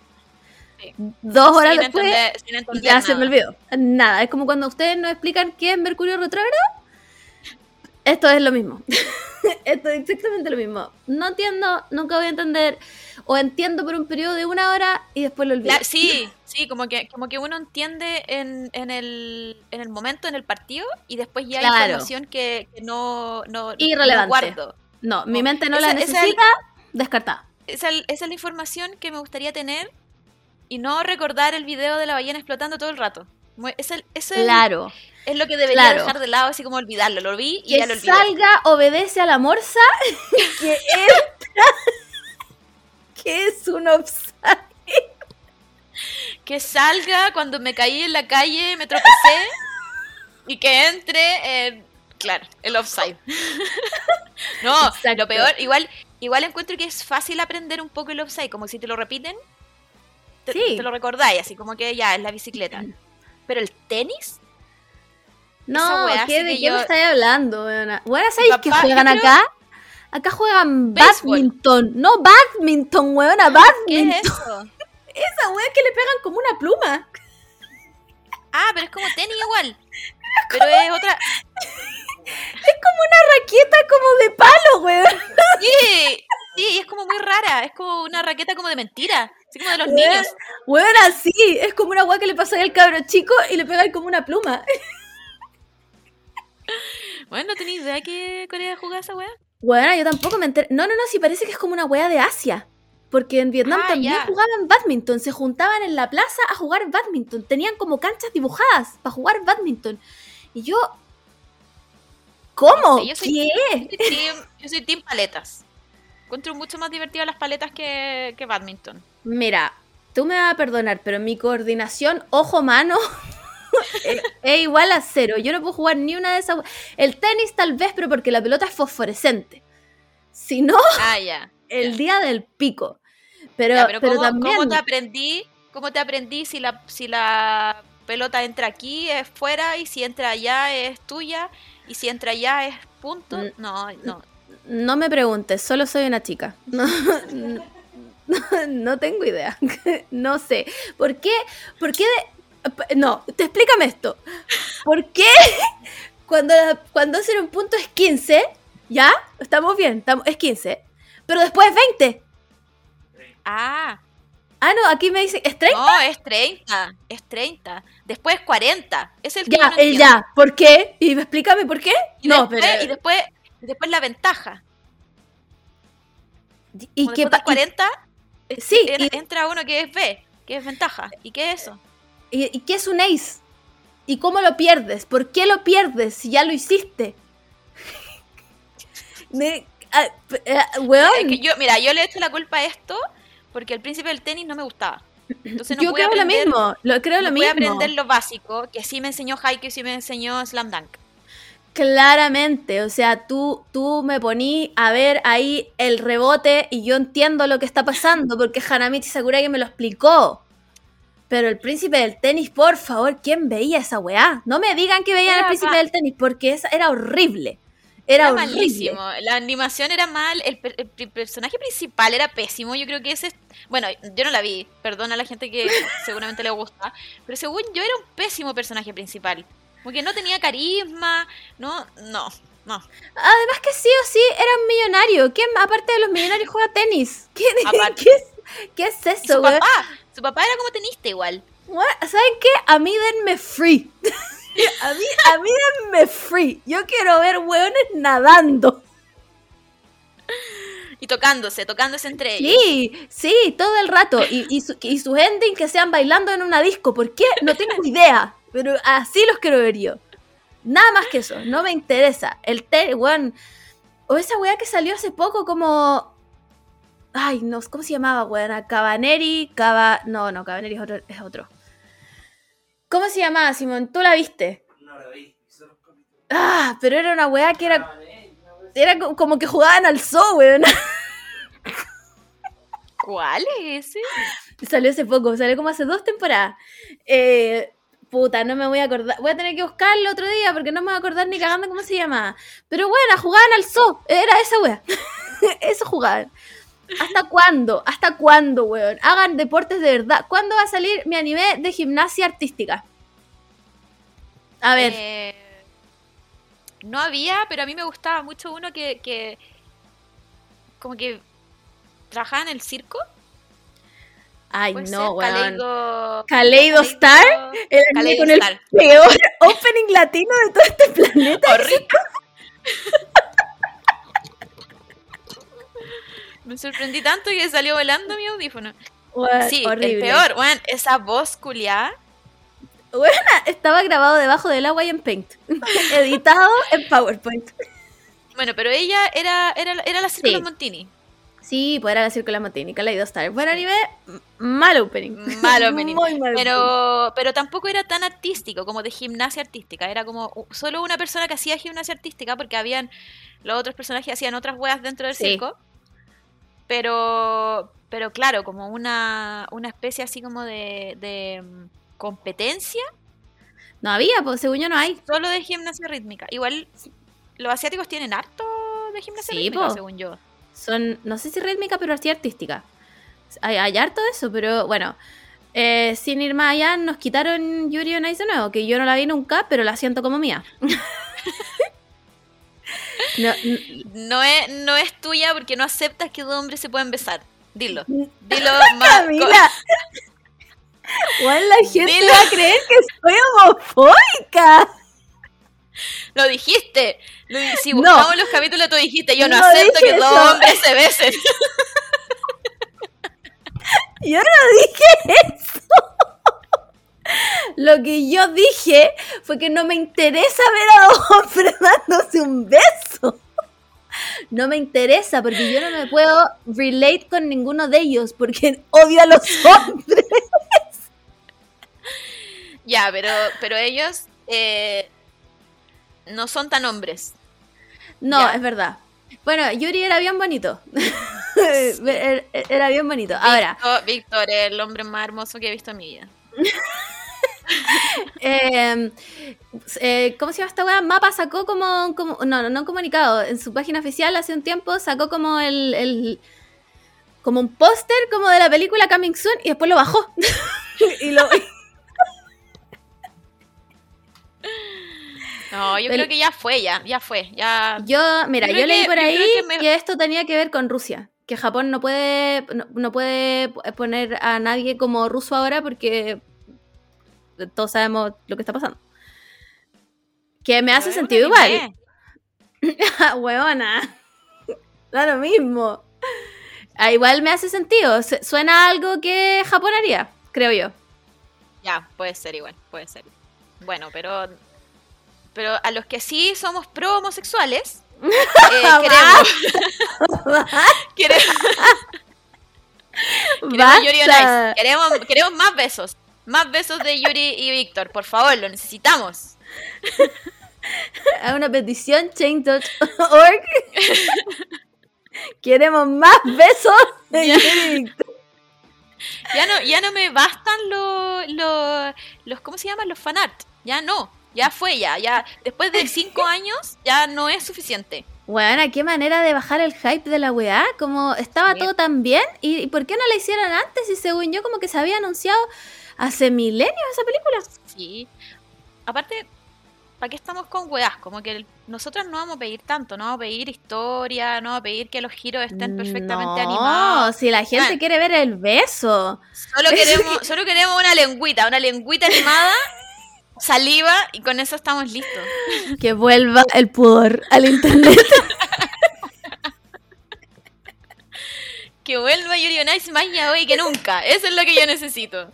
Sí. Dos horas sin después entender, sin entender ya se me olvidó. Nada, es como cuando ustedes nos explican qué es Mercurio retrógrado. Esto es lo mismo. Esto es exactamente lo mismo. No entiendo, nunca voy a entender. O entiendo por un periodo de una hora y después lo olvido. La- sí, sí, como que, como que uno entiende en, en, el, en el momento, en el partido, y después ya hay información que, que no, no, Irrelevante. no guardo. No, mi mente no la esa necesita, descartada. Esa, esa es la información que me gustaría tener y no recordar el video de la ballena explotando todo el rato. Es, el, es, el- Claro. es lo que debería claro. dejar de lado, así como olvidarlo. Lo vi y Que ya lo olvidé. salga, obedece a la morsa, que entra, que es un offside. Que salga cuando me caí en la calle, me tropecé y que entre, en- claro, el offside. no, Exacto. lo peor, igual, igual encuentro que es fácil aprender un poco el offside, como si te lo repiten, te, Sí. te lo recordáis, así como que ya es la bicicleta. Pero el tenis, No, wea ¿qué, ¿de que qué yo- me estáis hablando, weona? Weona, ¿sabéis qué papá- juegan creo- acá? Acá juegan Béisbol. badminton. No, badminton, weona, ¿qué badminton. es eso? Esa wea que le pegan como una pluma. Ah, pero es como tenis igual. Pero es otra. Es como una raqueta como de palo, weón. Sí, sí, es como muy rara. Es como una raqueta como de mentira. Así como de los Weón. niños. Weón, así. Es como una wea que le pasa al cabro chico y le pegan como una pluma. Bueno, no tenía idea que Corea jugaba esa weá. Bueno, yo tampoco me enteré. No, no, no, sí parece que es como una wea de Asia. Porque en Vietnam Ah, también ya. jugaban badminton. Se juntaban en la plaza a jugar badminton. Tenían como canchas dibujadas para jugar badminton. Y yo. ¿Cómo? No sé, yo soy- ¿Qué? Yo soy team, yo soy team paletas. Encuentro mucho más divertidas las paletas que, que badminton. Mira, tú me vas a perdonar, pero mi coordinación ojo-mano es, es igual a cero. Yo no puedo jugar ni una de esas. El tenis tal vez, pero porque la pelota es fosforescente. Si no, Ah, el día del pico. Pero, Ya, pero, pero ¿cómo, también. cómo te aprendí? ¿Cómo te aprendí si la, si la pelota entra aquí es fuera y si entra allá es tuya y si entra allá es punto? Mm. No, no. No me preguntes, solo soy una chica. No, no, tengo idea. No sé. ¿Por qué? ¿Por qué? de- No, te explícame esto. ¿Por qué cuando, cuando hacer un punto es 15? ¿Ya? Estamos bien, estamos, es 15. Pero después es 20. Ah, Ah, no, aquí me dice, ¿es 30? no, es 30. Es 30. Después 40. Es el que ya, no el ya. ¿Por qué? Y explícame por qué. Y no, después, pero. y después, después la ventaja. ¿Y Como qué después pa- del y- 40, Sí, en- y- entra uno que es B, que es ventaja. ¿Y qué es eso? ¿Y, y qué es un ace? ¿Y cómo lo pierdes? ¿Por qué lo pierdes si ya lo hiciste? Me- ah, eh, weón, yo, mira, yo le echo la culpa a esto porque al principio del tenis no me gustaba. Entonces no yo pude creo lo mismo, lo creo no lo pude mismo. aprender lo básico, que sí me enseñó Haikyuu y sí me enseñó Slam Dunk. Claramente, o sea, tú, tú me poní a ver ahí el rebote y yo entiendo lo que está pasando porque Hanamichi Sakuragi me lo explicó. Pero el príncipe del tenis, por favor, ¿quién veía esa weá? No me digan que veían el príncipe del tenis porque esa era horrible. Era, Era horrible. malísimo. La animación era mal, el, per- el personaje principal era pésimo. Yo creo que ese. es- Bueno, yo no la vi, perdona a la gente que seguramente le gusta. Pero según yo, era un pésimo personaje principal. Como que no tenía carisma. No, no, no. Además que sí o sí era un millonario. ¿Quién, aparte de los millonarios, juega tenis? ¿Qué, Aparte. qué es, qué es Y eso, su weón? papá, su papá era como tenista igual. ¿Saben qué? A mí denme free. a, mí, a mí denme free. Yo quiero ver hueones nadando. Y tocándose, tocándose entre ellos. Sí, sí, todo el rato. Y, y, su, y sus ending que sean bailando en una disco. ¿Por qué? No tengo idea. Pero así los quiero ver yo. Nada más que eso. No me interesa. El te, weón. O esa weá que salió hace poco como. Ay, no, ¿cómo se llamaba, weón? Cabaneri, Cava. No, no, Cabaneri es otro, es otro. ¿Cómo se llamaba, Simón? ¿Tú la viste? No la vi. Ah, pero era una weá que era. Era co- como que jugaban al zoo, weón. ¿Cuál es ese? Salió hace poco, salió como hace dos temporadas. Eh, puta, no me voy a acordar. Voy a tener que buscarlo otro día porque no me voy a acordar ni cagando cómo se llamaba. Pero bueno, jugaban al zoo. Era esa wea. Eso jugaban. ¿Hasta cuándo? ¿Hasta cuándo, weón? Hagan deportes de verdad. ¿Cuándo va a salir mi anime de gimnasia artística? A ver, Eh, no había, pero a mí me gustaba mucho uno que, que como que trabajaba en el circo. Ay, Puede no, weón. Kaleido- Kaleido Star, el anime con el peor opening latino de todo este planeta. Horrible. Me sorprendí tanto que salió volando mi audífono. Sí, horrible. el peor, weón, esa voz culiada. Estaba grabado debajo del agua y en Paint. Editado en PowerPoint. Bueno, pero ella era, era, era la Sí. Montini. Sí, pues era la Círculo Montini, Kaleido Star. Buen anime, mal opening. Mal opening. Muy mal opening. Pero, pero tampoco era tan artístico como de gimnasia artística. Era como solo una persona que hacía gimnasia artística porque habían los otros personajes hacían otras weas dentro del Sí. circo. Pero, pero claro, como una, una especie así como de, de mm, competencia No había, pues según yo no hay. solo de gimnasia rítmica. Igual los asiáticos tienen harto de gimnasia Sí, rítmica, po. según yo. Son, no sé si rítmica, pero así artística. Hay, hay harto de eso, pero bueno. eh, sin ir más allá, nos quitaron Yuri on Ice de nuevo, que yo no la vi nunca, pero la siento como mía. No, No es, no es tuya porque no aceptas que dos hombres se pueden besar. Dilo. Dilo más. La gente Dilo. va a creer que soy homofóbica. Lo dijiste. Lo si No. buscamos los capítulos, tú dijiste, yo no, No acepto que dos eso. hombres se besen. Yo no dije eso. Lo que yo dije fue que no me interesa ver a dos hombres dándose un beso. No me interesa porque yo no me puedo relate con ninguno de ellos porque odio a los hombres. ya, pero, pero ellos eh, no son tan hombres. No, Ya. es verdad. Bueno, Yuri era bien bonito. Era- bien bonito. Ahora, Víctor, Víctor, el hombre más hermoso que he visto en mi vida. Eh, eh, ¿Cómo se llama esta weá? Mapa sacó como, como. No, no, no un comunicado. En su página oficial hace un tiempo sacó como el. el- como un póster como de la película Coming Soon y después lo bajó. y lo, No, yo creo que ya fue, ya, ya fue. Ya. yo, mira, Yo leí que- por ahí que esto tenía que ver con Rusia. Que Japón no puede, no, no puede poner a nadie como ruso ahora porque todos sabemos lo que está pasando. Que me hace Pero sentido igual. Huevona. Da lo mismo. Ah, igual me hace sentido. Su- Suena a algo que Japón haría, creo yo. Ya, puede ser igual, puede ser. Bueno, pero. Pero a los que sí somos pro homosexuales, eh, queremos. queremos queremos Yuri más besos. Más besos de Yuri y Víctor, por favor, lo necesitamos. A una petición, change.org. Queremos más besos de Ya. Yuri y Víctor. Ya no, ya no me bastan los, los, los, ¿cómo se llaman? Los fanart. Ya no, ya fue ya, ya. Después de cinco años, ya no es suficiente. Bueno, qué manera de bajar el hype de la weá. Como estaba todo tan bien. ¿Y y por qué no la hicieron antes? Y según yo, como que se había anunciado hace milenios esa película. Sí. Aparte, ¿para qué estamos con weas? Como que el- nosotros no vamos a pedir tanto, no vamos a pedir historia, no vamos a pedir que los giros estén perfectamente no, animados. si la gente quiere ver el beso. Solo queremos, solo queremos una lengüita, una lengüita animada, saliva y con eso estamos listos. Que vuelva el pudor al internet. Que vuelva Yuri on Ice más hoy que nunca. Eso es lo que yo necesito.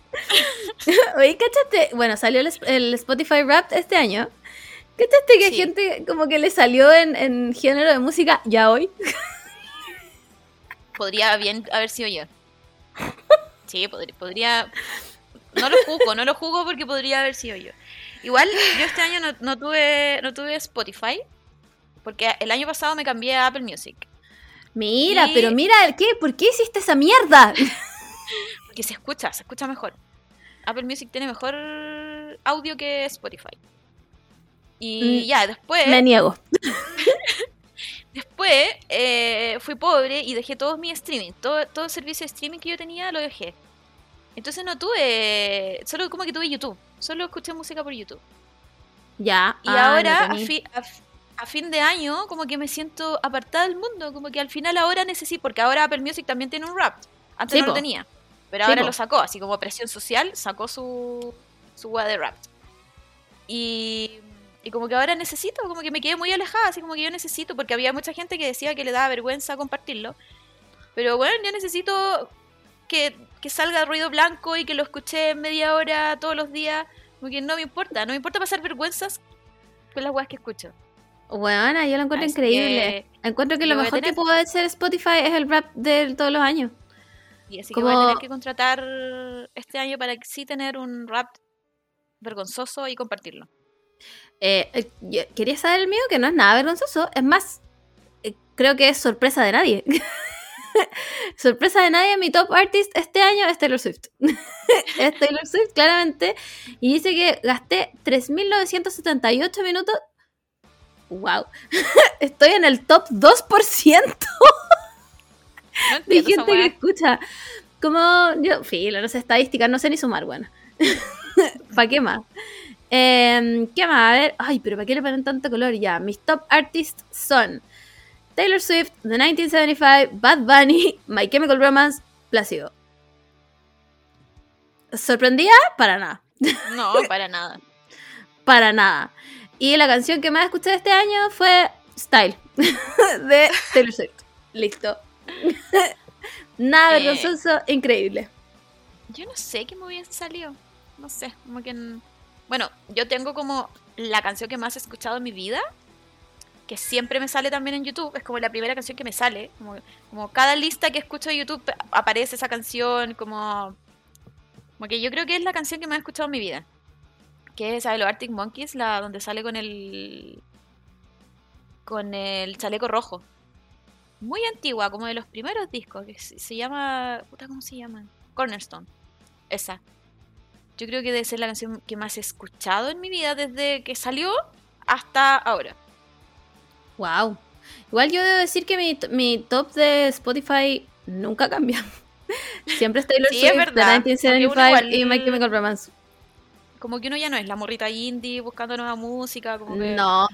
Oye, ¿cachaste? Bueno, salió el, el Spotify Rap este año. ¿Cachaste que Sí. gente como que le salió en, en género de música ya hoy? Podría bien haber sido yo. Sí, podría, podría. No lo juzgo, no lo juzgo porque podría haber sido yo. Igual, yo este año no, no tuve no tuve Spotify. Porque el año pasado me cambié a Apple Music. Mira, Y- pero mira, ¿qué? ¿por qué hiciste esa mierda? Porque se escucha, se escucha mejor. Apple Music tiene mejor audio que Spotify. Y Mm, ya, después. Me niego. Después eh, fui pobre y dejé todos mis streaming. Todo, todo el servicio de streaming que yo tenía lo dejé. Entonces no tuve. Solo como que tuve YouTube. Solo escuché música por YouTube. Ya. Y ah, ahora, no a, tení. fi- a f- a fin de año como que me siento apartada del mundo, como que al final ahora necesito, porque ahora Apple Music también tiene un rap, antes Sí, no lo tenía, pero Sí, ahora po. lo sacó, así como presión social, sacó su, su wea de rap. Y, y como que ahora necesito, como que me quedé muy alejada, así como que yo necesito, porque había mucha gente que decía que le daba vergüenza compartirlo, pero bueno, yo necesito que, que salga ruido blanco y que lo escuché media hora todos los días, como que no me importa, no me importa pasar vergüenzas con las weas que escucho. Bueno, yo lo encuentro Así increíble. Encuentro que lo mejor que puede hacer Spotify es el rap de todos los años. Y así Como- que voy a tener que contratar este año para sí tener un rap vergonzoso y compartirlo. Eh, eh, quería saber el mío, que no es nada vergonzoso. Es más, eh, creo que es sorpresa de nadie. sorpresa de nadie, mi top artist este año es Taylor Swift. es Taylor Swift, claramente. Y dice que gasté 3.978 minutos. ¡Wow! Estoy en el top 2% No de gente que escucha. Como yo, filo, no sé estadísticas, no sé ni sumar, bueno. ¿Para qué más? Em, ¿Qué más? A ver, ay, pero ¿para qué le ponen tanto color? Ya, mis top artists son Taylor Swift, The 1975, Bad Bunny, My Chemical Romance, Plácido. ¿Sorprendida? Para nada. No, para nada. Para nada. Y la canción que más escuché este año fue Style, de Taylor Swift. Listo. Nada Eh. vergonzoso, increíble. Yo no sé qué me hubiese salido. No sé, como que... Bueno, yo tengo como la canción que más he escuchado en mi vida, que siempre me sale también en YouTube. Es como la primera canción que me sale. Como, como cada lista que escucho de YouTube aparece esa canción, como... Como que yo creo que es la canción que más he escuchado en mi vida. Que es esa de los Arctic Monkeys, la donde sale con el... Con el chaleco rojo. Muy antigua, como de los primeros discos. Que se, llama... Puta, ¿cómo se llama? Cornerstone. Esa. Yo creo que debe ser la canción que más he escuchado en mi vida desde que salió hasta ahora. Wow. Igual yo debo decir que mi, mi top de Spotify nunca cambia. Siempre es Taylor Sí, es Swift, verdad, The porque uno 1975 y My Chemical Romance. Como que uno ya no es la morrita indie buscando nueva música. Como que No,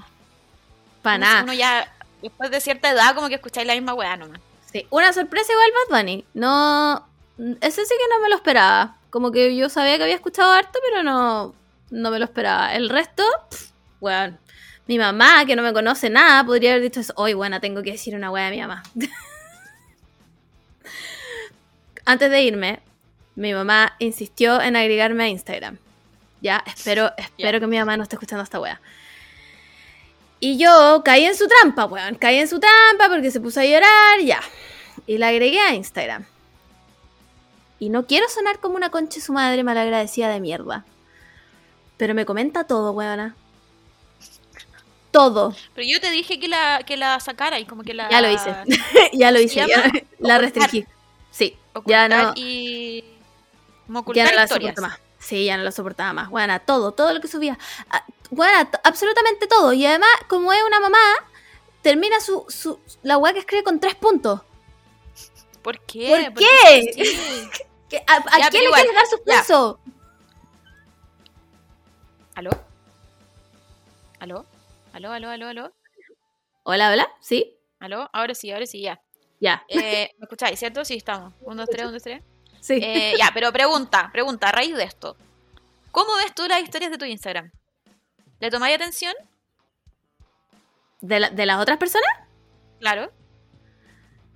para nada. uno ya, después de cierta edad, como que escucháis la misma weá nomás. Sí, Una sorpresa igual Bad Bunny. No, ese sí que no me lo esperaba. Como que yo sabía que había escuchado harto, pero no, no me lo esperaba. El resto, pff, weón. Mi mamá, que no me conoce nada, podría haber dicho eso. Hoy, buena, tengo que decir una weá de mi mamá. Antes de irme, mi mamá insistió en agregarme a Instagram. Ya, espero, espero que mi mamá no esté escuchando esta weá. Y yo caí en su trampa, weón. Caí en su trampa porque se puso a llorar, ya. Y la agregué a Instagram. Y no quiero sonar como una concha su madre malagradecida de mierda. Pero me comenta todo, weona. Todo. Pero yo te dije que la, que la sacara y como que la... Ya lo hice. ya lo hice. la restringí. Sí. Ocultar Ya no, y... Ya no la soporto más. Sí, ya no la soportaba más. Weona, todo. Todo lo que subía. Ah, Weona, t- absolutamente todo. Y además, como es una mamá, termina su, su la weá que escribe con tres puntos. ¿Por qué? ¿Por qué qué? ¿A, a Ya, quién le quieres dar ya. suspenso? ¿Aló? ¿Aló? ¿Aló, aló, aló, aló? Hola, hola. ¿Sí? ¿Aló? Ahora sí, ahora sí, ya. Ya. Eh, ¿Me escucháis, cierto? Sí, estamos. Un, dos, tres, un, dos, tres. Sí. Eh, ya, pero pregunta, pregunta, a raíz de esto. ¿Cómo ves tú las historias de tu Instagram? ¿Le tomáis atención? ¿De, la- ¿De las otras personas? Claro.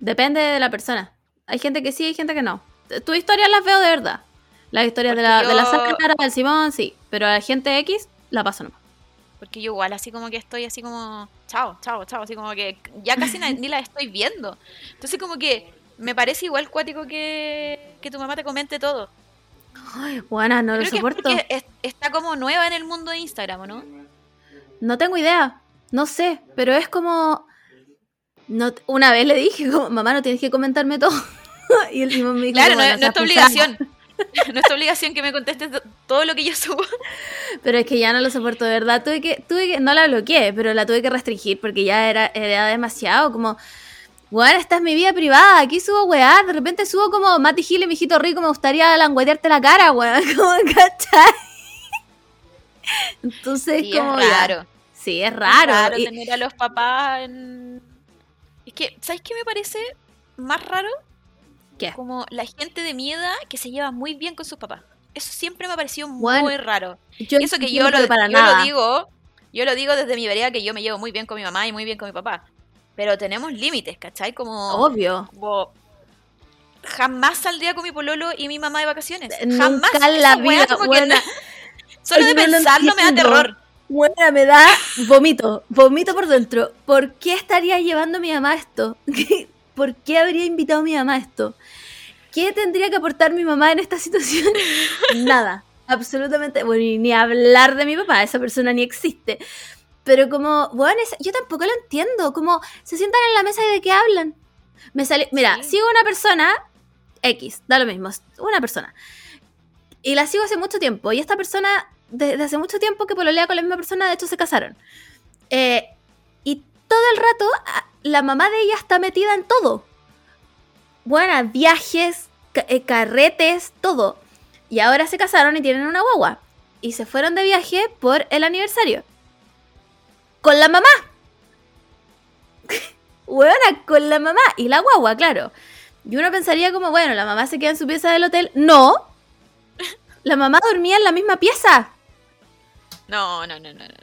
Depende de la persona. Hay gente que sí, hay gente que no. Tus historias las veo de verdad. Las historias de la, Porque de la yo- Sara, del Simón, sí. Pero a la gente X la paso nomás. Porque yo igual así como que estoy así como, chao, chao, chao, así como que ya casi ni las estoy viendo. Entonces como que me parece igual cuático que, que tu mamá te comente todo. Ay, buena, no lo que soporto. es- está como nueva en el mundo de Instagram, ¿o ¿no? No tengo idea. No sé, pero es como. No, una vez le dije, como, mamá, no tienes que comentarme todo. y el Simón me dijo, Claro, no, "Bueno, no es tu seas pesada". obligación. no es obligación que me contestes to- todo lo que yo subo. Pero es que ya no lo soporto, de verdad. Tuve que, tuve que, no la bloqueé, pero la tuve que restringir porque ya era, era demasiado. Como, bueno, esta es mi vida privada. Aquí subo weá. De repente subo como Mati Gil y mi hijito rico. Me gustaría languetearte la cara, weón. Como, ¿cachai? Entonces, Sí, como. es ya. raro. Sí, es raro. y- tener a los papás en... Es que, ¿sabes qué me parece más raro? ¿Qué? Como la gente de mi edad que se lleva muy bien con sus papás. Eso siempre me ha parecido Bueno, muy raro. yo eso que yo, lo, para yo nada. lo digo, yo lo digo desde mi vereda que yo me llevo muy bien con mi mamá y muy bien con mi papá. Pero tenemos límites, ¿cachai? Como, Obvio. como jamás saldría con mi pololo y mi mamá de vacaciones. Nunca jamás. la vida, que buena. no- Solo de no lo pensarlo me da terror. Bueno, me da vomito, vomito por dentro. ¿Por qué estaría llevando a mi mamá esto? ¿Por qué habría invitado a mi mamá a esto? ¿Qué tendría que aportar mi mamá en esta situación? Nada, absolutamente. Bueno, y ni hablar de mi papá, esa persona ni existe. Pero como, bueno, es- yo tampoco lo entiendo. Como se sientan en la mesa y de qué hablan. Me sale, mira, Sí. sigo una persona X, da lo mismo, una persona. Y la sigo hace mucho tiempo. Y esta persona, desde hace mucho tiempo que pololea con la misma persona, de hecho se casaron. Eh, todo el rato, a- la mamá de ella está metida en todo. Bueno, viajes, ca- eh, carretes, todo. Y ahora se casaron y tienen una guagua. Y se fueron de viaje por el aniversario. Con la mamá. Buena, con la mamá. Y la guagua, claro. Y uno pensaría como, bueno, la mamá se queda en su pieza del hotel. No. La mamá dormía en la misma pieza. No, no, no, no, no.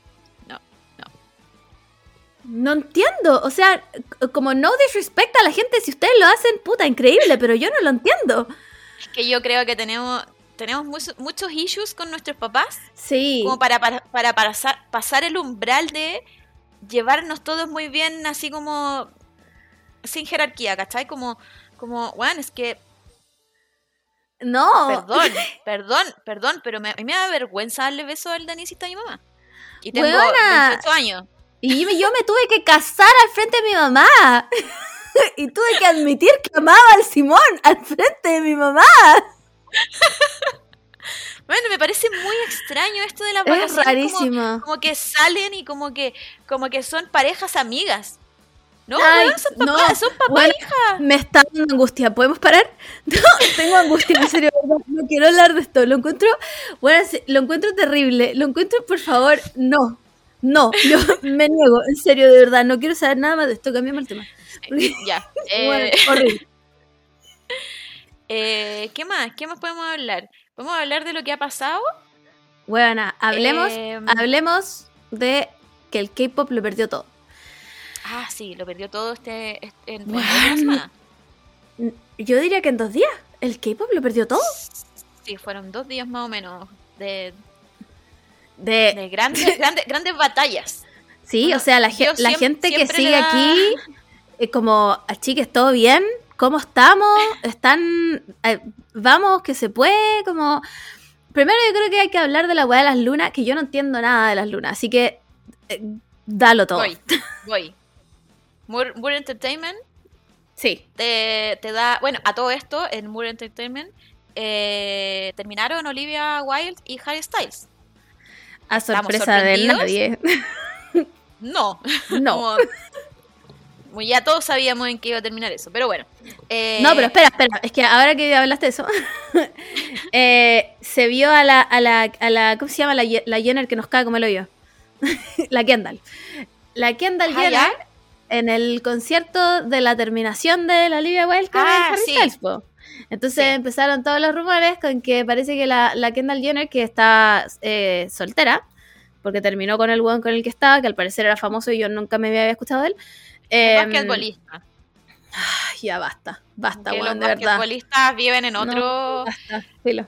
No entiendo. O sea, como no disrespecta a la gente si ustedes lo hacen, puta, increíble, pero yo no lo entiendo. Es que yo creo que tenemos tenemos muchos, muchos issues con nuestros papás Sí. como para, para, para pasar, pasar el umbral de llevarnos todos muy bien, así como sin jerarquía, ¿cachai? Como, como, bueno, es que, No. perdón, perdón, perdón, pero me, a mí me da vergüenza darle beso al Danisita a mi mamá. Y tengo. 28 años. Y yo me- yo me tuve que casar al frente de mi mamá. y tuve que admitir que amaba al Simón al frente de mi mamá. Bueno, me parece muy extraño esto de las Es vacaciones. como- rarísimo. Como, que salen y como que, como que son parejas amigas. No, Ay, son no, papás, son papá bueno, hija. Me está dando angustia. ¿Podemos parar? No, tengo angustia, en serio. No, no quiero hablar de esto. Lo encuentro, bueno, lo encuentro terrible. Lo encuentro, por favor, no. No, yo me niego, en serio, de verdad. No quiero saber nada más de esto. Cambiamos el tema. Ya. Bueno, eh, horrible. eh, ¿Qué más? ¿Qué más podemos hablar? ¿Podemos hablar de lo que ha pasado? Bueno, hablemos, Em, hablemos de que el K-pop lo perdió todo. Ah, sí, lo perdió todo este, este en, en Bueno. Yo diría que en dos días. ¿El K-pop lo perdió todo? Sí, fueron dos días más o menos de, De, de grandes, grandes, grandes batallas. sí, bueno, o sea, la, la gente que sigue da- aquí, eh, como, "Ah, chiques, ¿todo bien? ¿Cómo estamos? ¿Están? eh, vamos, que se puede, como... Primero yo creo que hay que hablar de la weá de las lunas, que yo no entiendo nada de las lunas, así que eh, dalo todo. Voy, voy. Moore, Moore Entertainment Sí. te, te da. Bueno, a todo esto, en Moore Entertainment eh, terminaron Olivia Wilde y Harry Styles. A ¿Estamos sorpresa de nadie. No, No. como- como ya todos sabíamos en qué iba a terminar eso, pero bueno. eh, No, pero espera, espera. Es que ahora que hablaste de eso, eh, se vio a la, a la, a la, ¿cómo se llama? La, Jenner que nos cae como el hoyo. la Kendall. La Kendall Ah, Jenner ¿ya? en el concierto de la terminación de la Olivia Wilde con Ah, el Harry sí. Styles. Entonces Sí. empezaron todos los rumores con que parece que la, la Kendall Jenner, que está eh, soltera, porque terminó con el weón con el que estaba, que al parecer era famoso y yo nunca me había escuchado de él. em, basquetbolista. ay, ya basta, basta, que weón, los de verdad. basquetbolistas viven en No. otro, Basta, filo.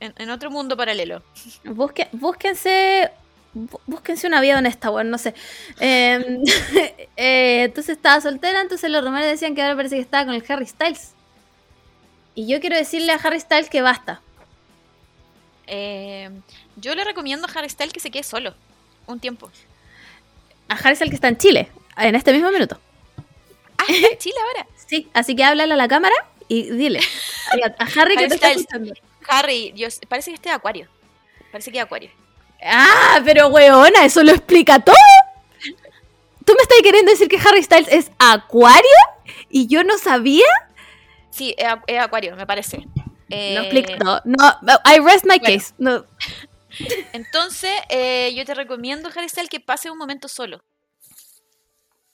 en, en otro mundo paralelo. Busque, búsquense. bú- Búsquense una vida honesta, bueno, no sé. Eh, eh, entonces estaba soltera, entonces los rumores decían que ahora parece que estaba con el Harry Styles. Y yo quiero decirle a Harry Styles que basta. Eh, yo le recomiendo a Harry Styles que se quede solo un tiempo. A Harry Styles que está en Chile, en este mismo minuto. Ah, está en Chile ahora. Sí, así que háblale a la cámara y dile a, Harry que Harry te está escuchando. Harry, yo, parece que esté de Acuario. Parece que es Acuario. Ah, pero weona, eso lo explica todo. ¿Tú me estás queriendo decir que Harry Styles es acuario? ¿Y yo no sabía? Sí, es, Acuario, me parece. Eh, No explica todo. No, I rest my bueno. case. No. Entonces, eh, yo te recomiendo, Styles, que pase un momento solo.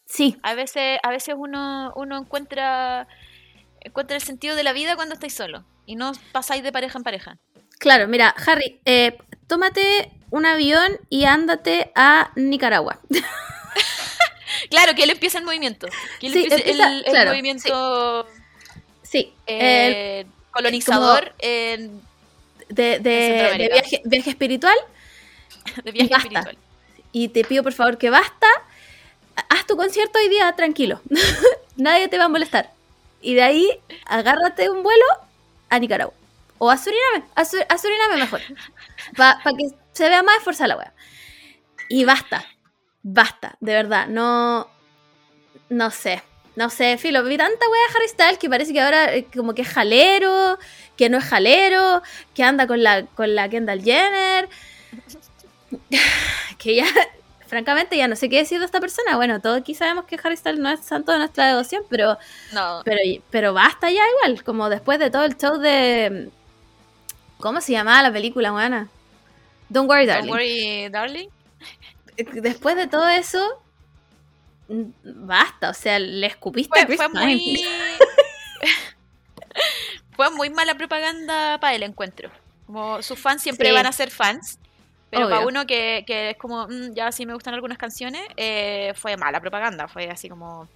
Sí, A veces, a veces uno, uno encuentra, encuentra el sentido de la vida cuando estáis solo. Y no pasáis de pareja en pareja. claro, mira, Harry, eh, tómate un avión y ándate a Nicaragua. Claro, que él empieza el movimiento. Que él Sí, empiece empieza- el, el claro, movimiento Sí, el- eh, colonizador en- de, de- de Centroamérica. viaje, viaje espiritual de viaje Basta. espiritual. y te pido por favor que basta. Haz tu concierto hoy día tranquilo. Nadie te va a molestar. Y de ahí agárrate un vuelo a Nicaragua. O a Suriname. A, Su- a Suriname mejor. Para que se vea más esforzada la wea. Y basta. Basta. De verdad. No. No sé. No sé, filo, vi tanta wea de Harry Styles que parece que ahora eh, como que es jalero, que no es jalero, que anda con la, con la Kendall Jenner. que ya, francamente, ya no sé qué decir de esta persona. Bueno, todos aquí sabemos que Harry Styles no es santo de nuestra devoción, pero, No, pero, pero basta ya igual, como después de todo el show de... ¿Cómo se llamaba la película, buena? Don't Worry, don't Darling. worry, darling. Después de todo eso, basta, o sea, le escupiste a Fue, Chris fue Pine. muy... fue muy mala propaganda para el encuentro. Como sus fans siempre Sí. van a ser fans. Pero Obvio. para uno que, que es como, "Mm, ya sí me gustan algunas canciones, eh, fue mala propaganda. Fue así como,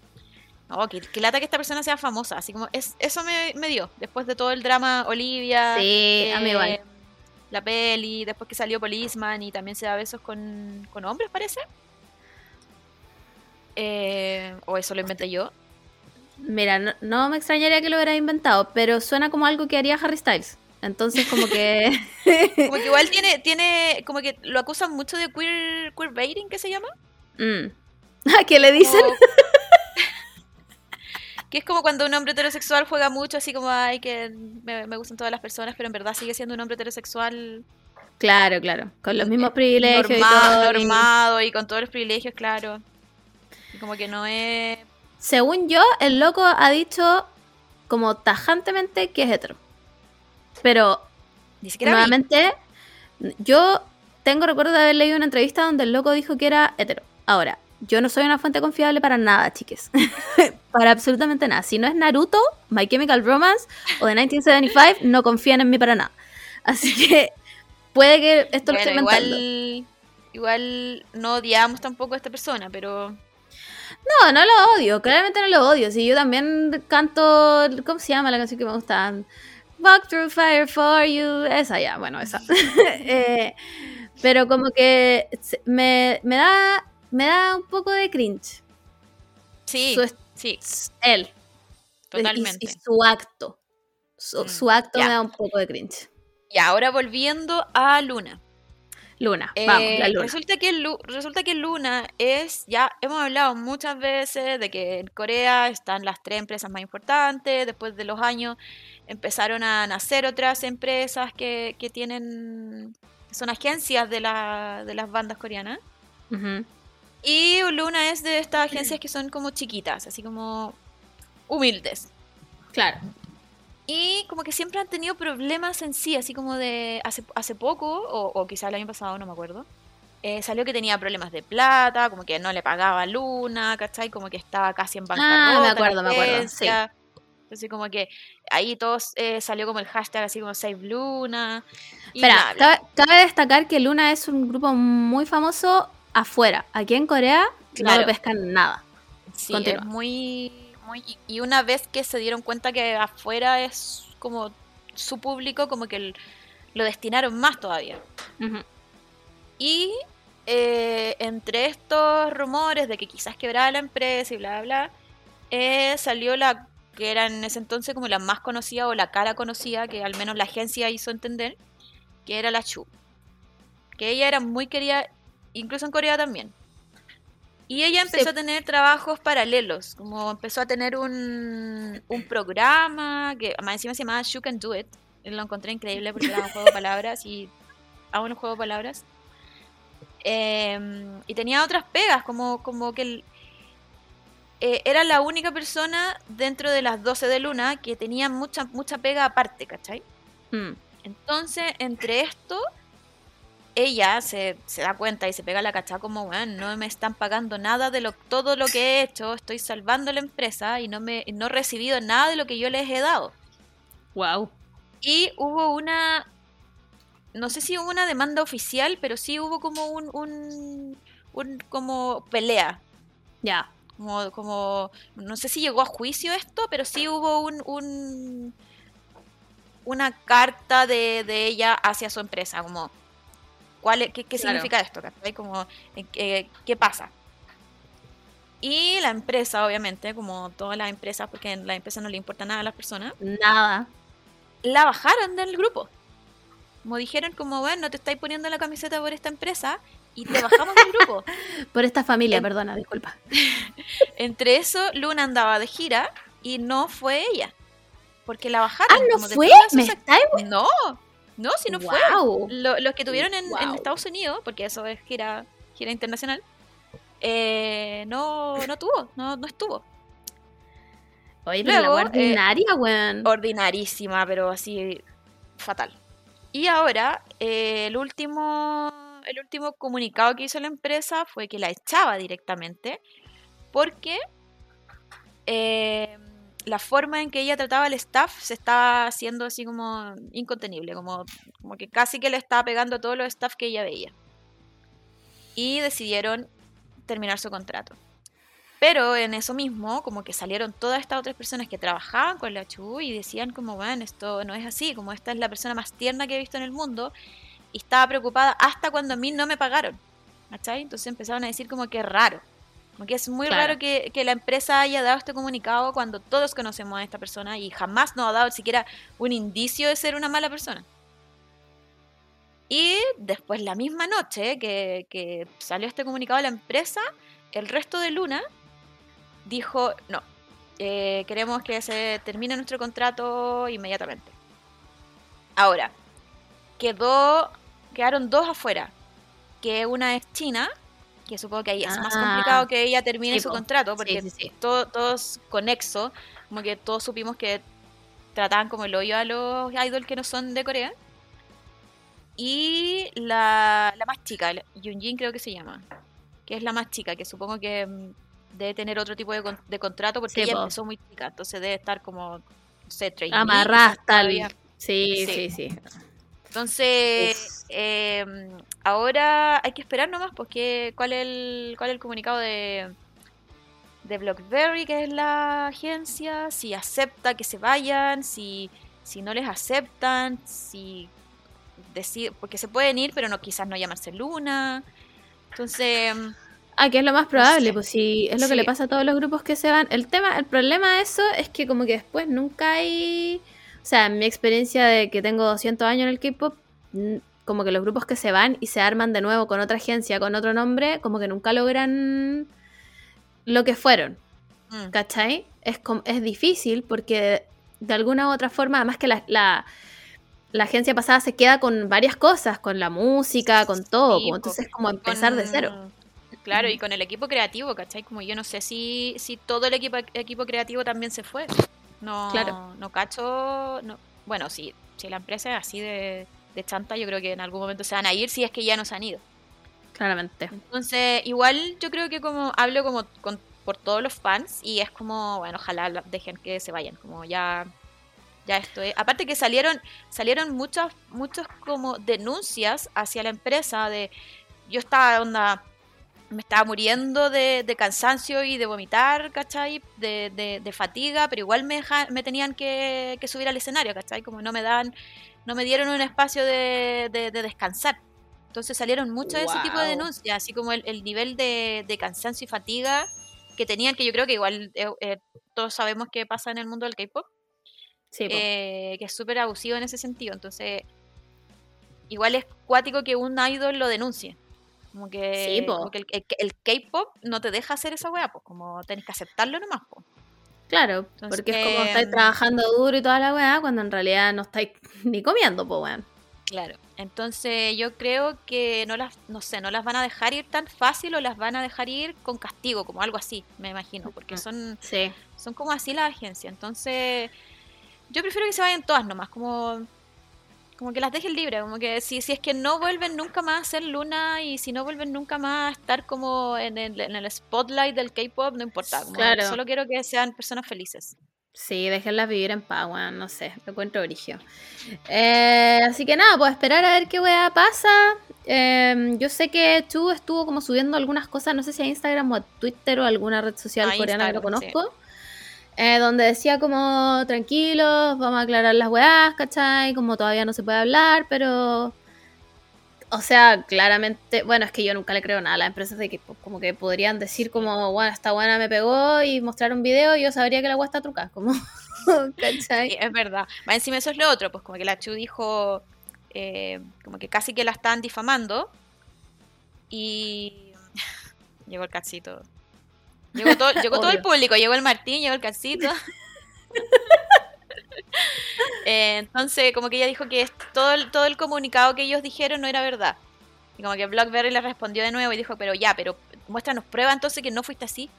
no, que, que lata que esta persona sea famosa. Así como, es, eso me, me dio. Después de todo el drama Olivia, Sí, a mí igual. eh, la peli, después que salió Policeman y también se da besos con, con hombres, parece. Eh, o eso lo inventé yo. Mira, no, no me extrañaría que lo hubiera inventado, pero suena como algo que haría Harry Styles. Entonces, como que... Como que igual tiene, tiene, como que lo acusan mucho de queer, queerbaiting, ¿qué se llama? Mm. ¿A qué le dicen? Como- que es como cuando un hombre heterosexual juega mucho, así como, ay, que me, me gustan todas las personas, pero en verdad sigue siendo un hombre heterosexual Claro, claro. Con los mismos privilegios y normal, todo. y- normado y con todos los privilegios, claro. Como que no es... Según yo, el loco ha dicho como tajantemente que es hetero. Pero Ni siquiera vi. nuevamente, yo tengo recuerdo de haber leído una entrevista donde el loco dijo que era hetero. Ahora, yo no soy una fuente confiable para nada, chiques. para absolutamente nada. Si no es Naruto, My Chemical Romance o The 1975, no confían en mí para nada. Así que puede que esto lo esté inventando. igual, igual no odiamos tampoco a esta persona, pero No, no lo odio, claramente no lo odio. Si yo también canto, ¿cómo se llama la canción que me gusta? Walk through fire for you. Esa ya, bueno, esa. Eh, pero como que me, me da me da un poco de cringe. sí, Su sí, él. Totalmente. Y, su acto. Su, Mm, su acto me da un poco de cringe. Y ahora volviendo a Luna. Luna, Eh, vamos, la luna. Resulta que, Lu- resulta que Luna es, ya hemos hablado muchas veces de que en Corea están las tres empresas más importantes, después de los años empezaron a nacer otras empresas que, que tienen, que son agencias de, la, de las bandas coreanas. Y Luna es de estas agencias que son como chiquitas, así como humildes. Claro. Y como que siempre han tenido problemas en sí, así como de hace, hace poco, o, o quizá el año pasado, no me acuerdo. eh, salió que tenía problemas de plata, como que no le pagaba Luna, ¿cachai? Como que estaba casi en bancarrota. Ah, me acuerdo, me acuerdo, agencia. Entonces como que ahí todos eh, salió como el hashtag así como Save Luna. Espera, cabe, cabe destacar que Luna es un grupo muy famoso afuera. Aquí en Corea no lo pescan nada. Sí, Continúa. es muy, Y una vez que se dieron cuenta que afuera es como su público, como que el- lo destinaron más todavía. Y eh, entre estos rumores de que quizás quebraba la empresa y bla, bla, bla, eh, salió la que era en ese entonces como la más conocida o la cara conocida, que al menos la agencia hizo entender, que era la Chu. Que ella era muy querida, incluso en Corea también. Y ella empezó Sí. a tener trabajos paralelos, como empezó a tener un, un programa que más encima se llamaba You Can Do It. Lo encontré increíble porque era un juego de palabras y aún un juego de palabras. Em, y tenía otras pegas, como, como que el- eh, era la única persona dentro de las 12 de Luna que tenía mucha, mucha pega aparte, ¿cachai? Mm. Entonces, entre esto, ella se, se da cuenta y se pega la cachada como, bueno, no me están pagando nada de lo, todo lo que he hecho, estoy salvando la empresa y no, me, no he recibido nada de lo que yo les he dado. Wow. Y hubo una, no sé si hubo una demanda oficial, pero sí hubo como un, un, un como pelea. Ya. Como, como, no sé si llegó a juicio esto, pero sí hubo un, un una carta de, de ella hacia su empresa, como, ¿cuál, es- ¿qué, qué Claro. significa esto? Como, eh, ¿qué pasa? Y la empresa, obviamente, como todas las empresas, porque a la empresa no le importa nada a las personas, Nada. la bajaron del grupo. Como dijeron, como, bueno, no te estáis poniendo la camiseta por esta empresa y te bajamos del grupo. Por esta familia, En- perdona, disculpa. Entre eso, Luna andaba de gira y no fue ella. Porque la bajaron. Ah, ¿no como fue? No, no, si no fue. Lo- los que tuvieron en. Estados Unidos, porque eso es gira, gira internacional, eh, no, no tuvo, no, no estuvo. Oye, Luego, la eh, ordinaria, weón. Ordinarísima, pero así fatal. Y ahora, eh, el último el último comunicado que hizo la empresa fue que la echaba directamente porque eh, la forma en que ella trataba al staff se estaba haciendo así como incontenible, como, como que casi que le estaba pegando a todos los staff que ella veía. Y decidieron terminar su contrato. Pero en eso mismo, como que salieron todas estas otras personas que trabajaban con la Chu y decían como, bueno, esto no es así, como esta es la persona más tierna que he visto en el mundo y estaba preocupada hasta cuando a mí no me pagaron. ¿Cachai? Entonces empezaron a decir como que raro. Como que es muy Claro. raro que, que la empresa haya dado este comunicado cuando todos conocemos a esta persona y jamás nos ha dado siquiera un indicio de ser una mala persona. Y después la misma noche que, que salió este comunicado la empresa, el resto de Luna dijo, no, eh, queremos que se termine nuestro contrato inmediatamente. Ahora, quedó, quedaron dos afuera, que una es China, que supongo que ahí es más Ah, complicado que ella termine sí, su contrato, porque sí, sí. todo- todos conexo, como que todos supimos que trataban como el hoyo a los idols que no son de Corea. Y la, la más chica, Yoonjin creo que se llama, que es la más chica, que supongo que mm, debe tener otro tipo de, con- de contrato porque ella po. empezó muy chica, entonces debe estar como, no sé, trainee, Amarrada quizás hasta todavía. el... Sí, Sí. sí, sí. Entonces, eh, ahora hay que esperar nomás, porque cuál es el, cuál es el comunicado de, de BlackBerry, que es la agencia, si acepta que se vayan, si, si no les aceptan, si decide, porque se pueden ir, pero no quizás no llamarse Luna. Entonces, Ah, que es lo más probable, sé. pues sí, es lo que le pasa a todos los grupos que se van. El tema, el problema de eso es que como que después nunca hay... O sea, en mi experiencia de que tengo 200 años en el K-pop, mm, como que los grupos que se van y se arman de nuevo con otra agencia, con otro nombre, como que nunca logran lo que fueron, mm, ¿cachai? Es, es difícil porque de alguna u otra forma, además que la, la, la agencia pasada se queda con varias cosas, con la música, con todo, Sí, como, po. entonces es como empezar de cero. Claro, y con el equipo creativo, ¿cachai? Como yo no sé si, si todo el equipo, equipo creativo también se fue. No, Claro. no cacho. No. Bueno, si, si la empresa es así de, de chanta, yo creo que en algún momento se van a ir si es que ya no se han ido. Claramente. Entonces, igual yo creo que como hablo como con- por todos los fans y es como, bueno, ojalá dejen que se vayan, como ya ya esto es. Aparte que salieron salieron muchas muchos como denuncias hacia la empresa de yo estaba onda me estaba muriendo de, de cansancio y de vomitar, ¿cachai? De, de- de fatiga, pero igual me, deja- me tenían que, que subir al escenario, ¿cachai? Como no me dan, no me dieron un espacio de, de- de descansar. Entonces salieron muchas de ese tipo de denuncias, así como el, el nivel de, de cansancio y fatiga que tenían, que yo creo que igual eh, eh, todos sabemos que pasa en el mundo del K-pop, Sí, eh, que es súper abusivo en ese sentido. Entonces, igual es cuático que un idol lo denuncie. Como que, Sí, po. como que el, el- el K-pop no te deja hacer esa weá, pues como tenés que aceptarlo nomás, pues. claro, porque es como estáis trabajando duro y toda la weá, cuando en realidad no estáis ni comiendo, po weón. Claro. Entonces yo creo que no las, no sé, no las van a dejar ir tan fácil o las van a dejar ir con castigo, como algo así, me imagino, porque son, Sí. son como así las agencias. Entonces, yo prefiero que se vayan todas nomás, como, como que las dejen libres, como que si, si es que no vuelven nunca más a ser Luna y si no vuelven nunca más a estar como en el, en el spotlight del K-pop, no importa. como Claro. Solo quiero que sean personas felices. Sí, déjenlas vivir en weón, no sé, lo encuentro origio. Eh, así que nada, pues esperar a ver qué weá pasa. Eh, yo sé que Chu estuvo como subiendo algunas cosas, no sé si a Instagram o a Twitter o alguna red social A coreana que lo sí. Eh, donde decía como, tranquilos, vamos a aclarar las weás, ¿cachai? Como todavía no se puede hablar, pero... O sea, claramente, bueno, es que yo nunca le creo nada a las empresas de que como que podrían decir como, bueno, esta buena me pegó y mostrar un video y yo sabría que la weá está trucada, como, ¿cachai? Sí, es verdad. Encima eso es lo otro, pues como que la Chu dijo, eh, como que casi que la están difamando. Y llegó el casito. Llegó todo, llegó todo el público, llegó el Martín, llegó el casito. Eh, entonces, como que ella dijo que todo el, todo el comunicado que ellos dijeron no era verdad. Y como que Blockberry le respondió de nuevo y dijo, pero ya, pero muéstranos prueba entonces que no fuiste así.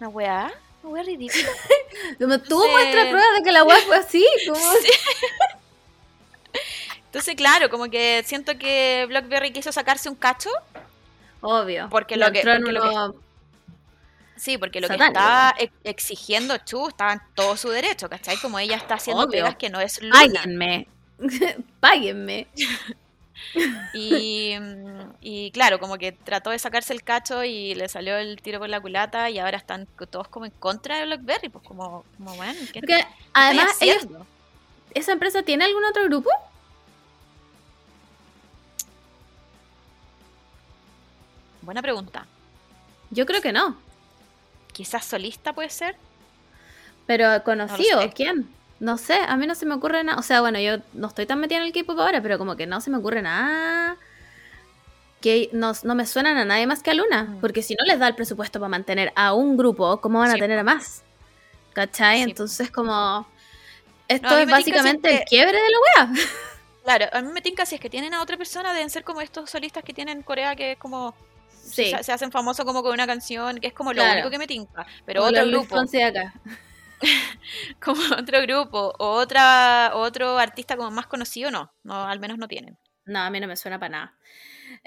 Una weá, una weá ridícula. Como tú Sí. muestras pruebas de que la weá fue así, como... Entonces, claro, como que siento que Blockberry quiso sacarse un cacho. Obvio. Porque lo que- porque lo que- Sí, porque lo que estaba ex- exigiendo Chu estaba en todo su derecho, ¿cachai? Como ella está haciendo pegas que no es Luna. Páguenme. Páguenme. Y, mm, y claro, como que trató de sacarse el cacho y le salió el tiro por la culata y ahora están todos como en contra de Blackberry, pues como, como bueno, ¿qué, Porque qué además, ellos, haciendo? ¿esa empresa tiene algún otro grupo? Buena pregunta. Yo creo que no. Quizás solista puede ser. Pero conocido. ¿quién? No sé, a mí no se me ocurre nada. O sea, bueno, yo no estoy tan metida en el K-pop ahora, pero como que no se me ocurre nada. Que no, no me suenan a nadie más que a Luna. Mm. Porque si no les da el presupuesto para mantener a un grupo, ¿cómo van a Sí, tener a más? ¿Cachai? Sí. Entonces, como. Esto No, es básicamente el quiebre de la wea. Claro, a mí me tinca si es que tienen a otra persona, deben ser como estos solistas que tienen en Corea que es como Sí. se, se hacen famosos como con una canción, que es como lo Claro. único que me tinca. Pero Como otro grupo, de acá. como otro grupo, o otra, otro artista como más conocido, no, no, al menos no tienen. No, a mí no me suena para nada.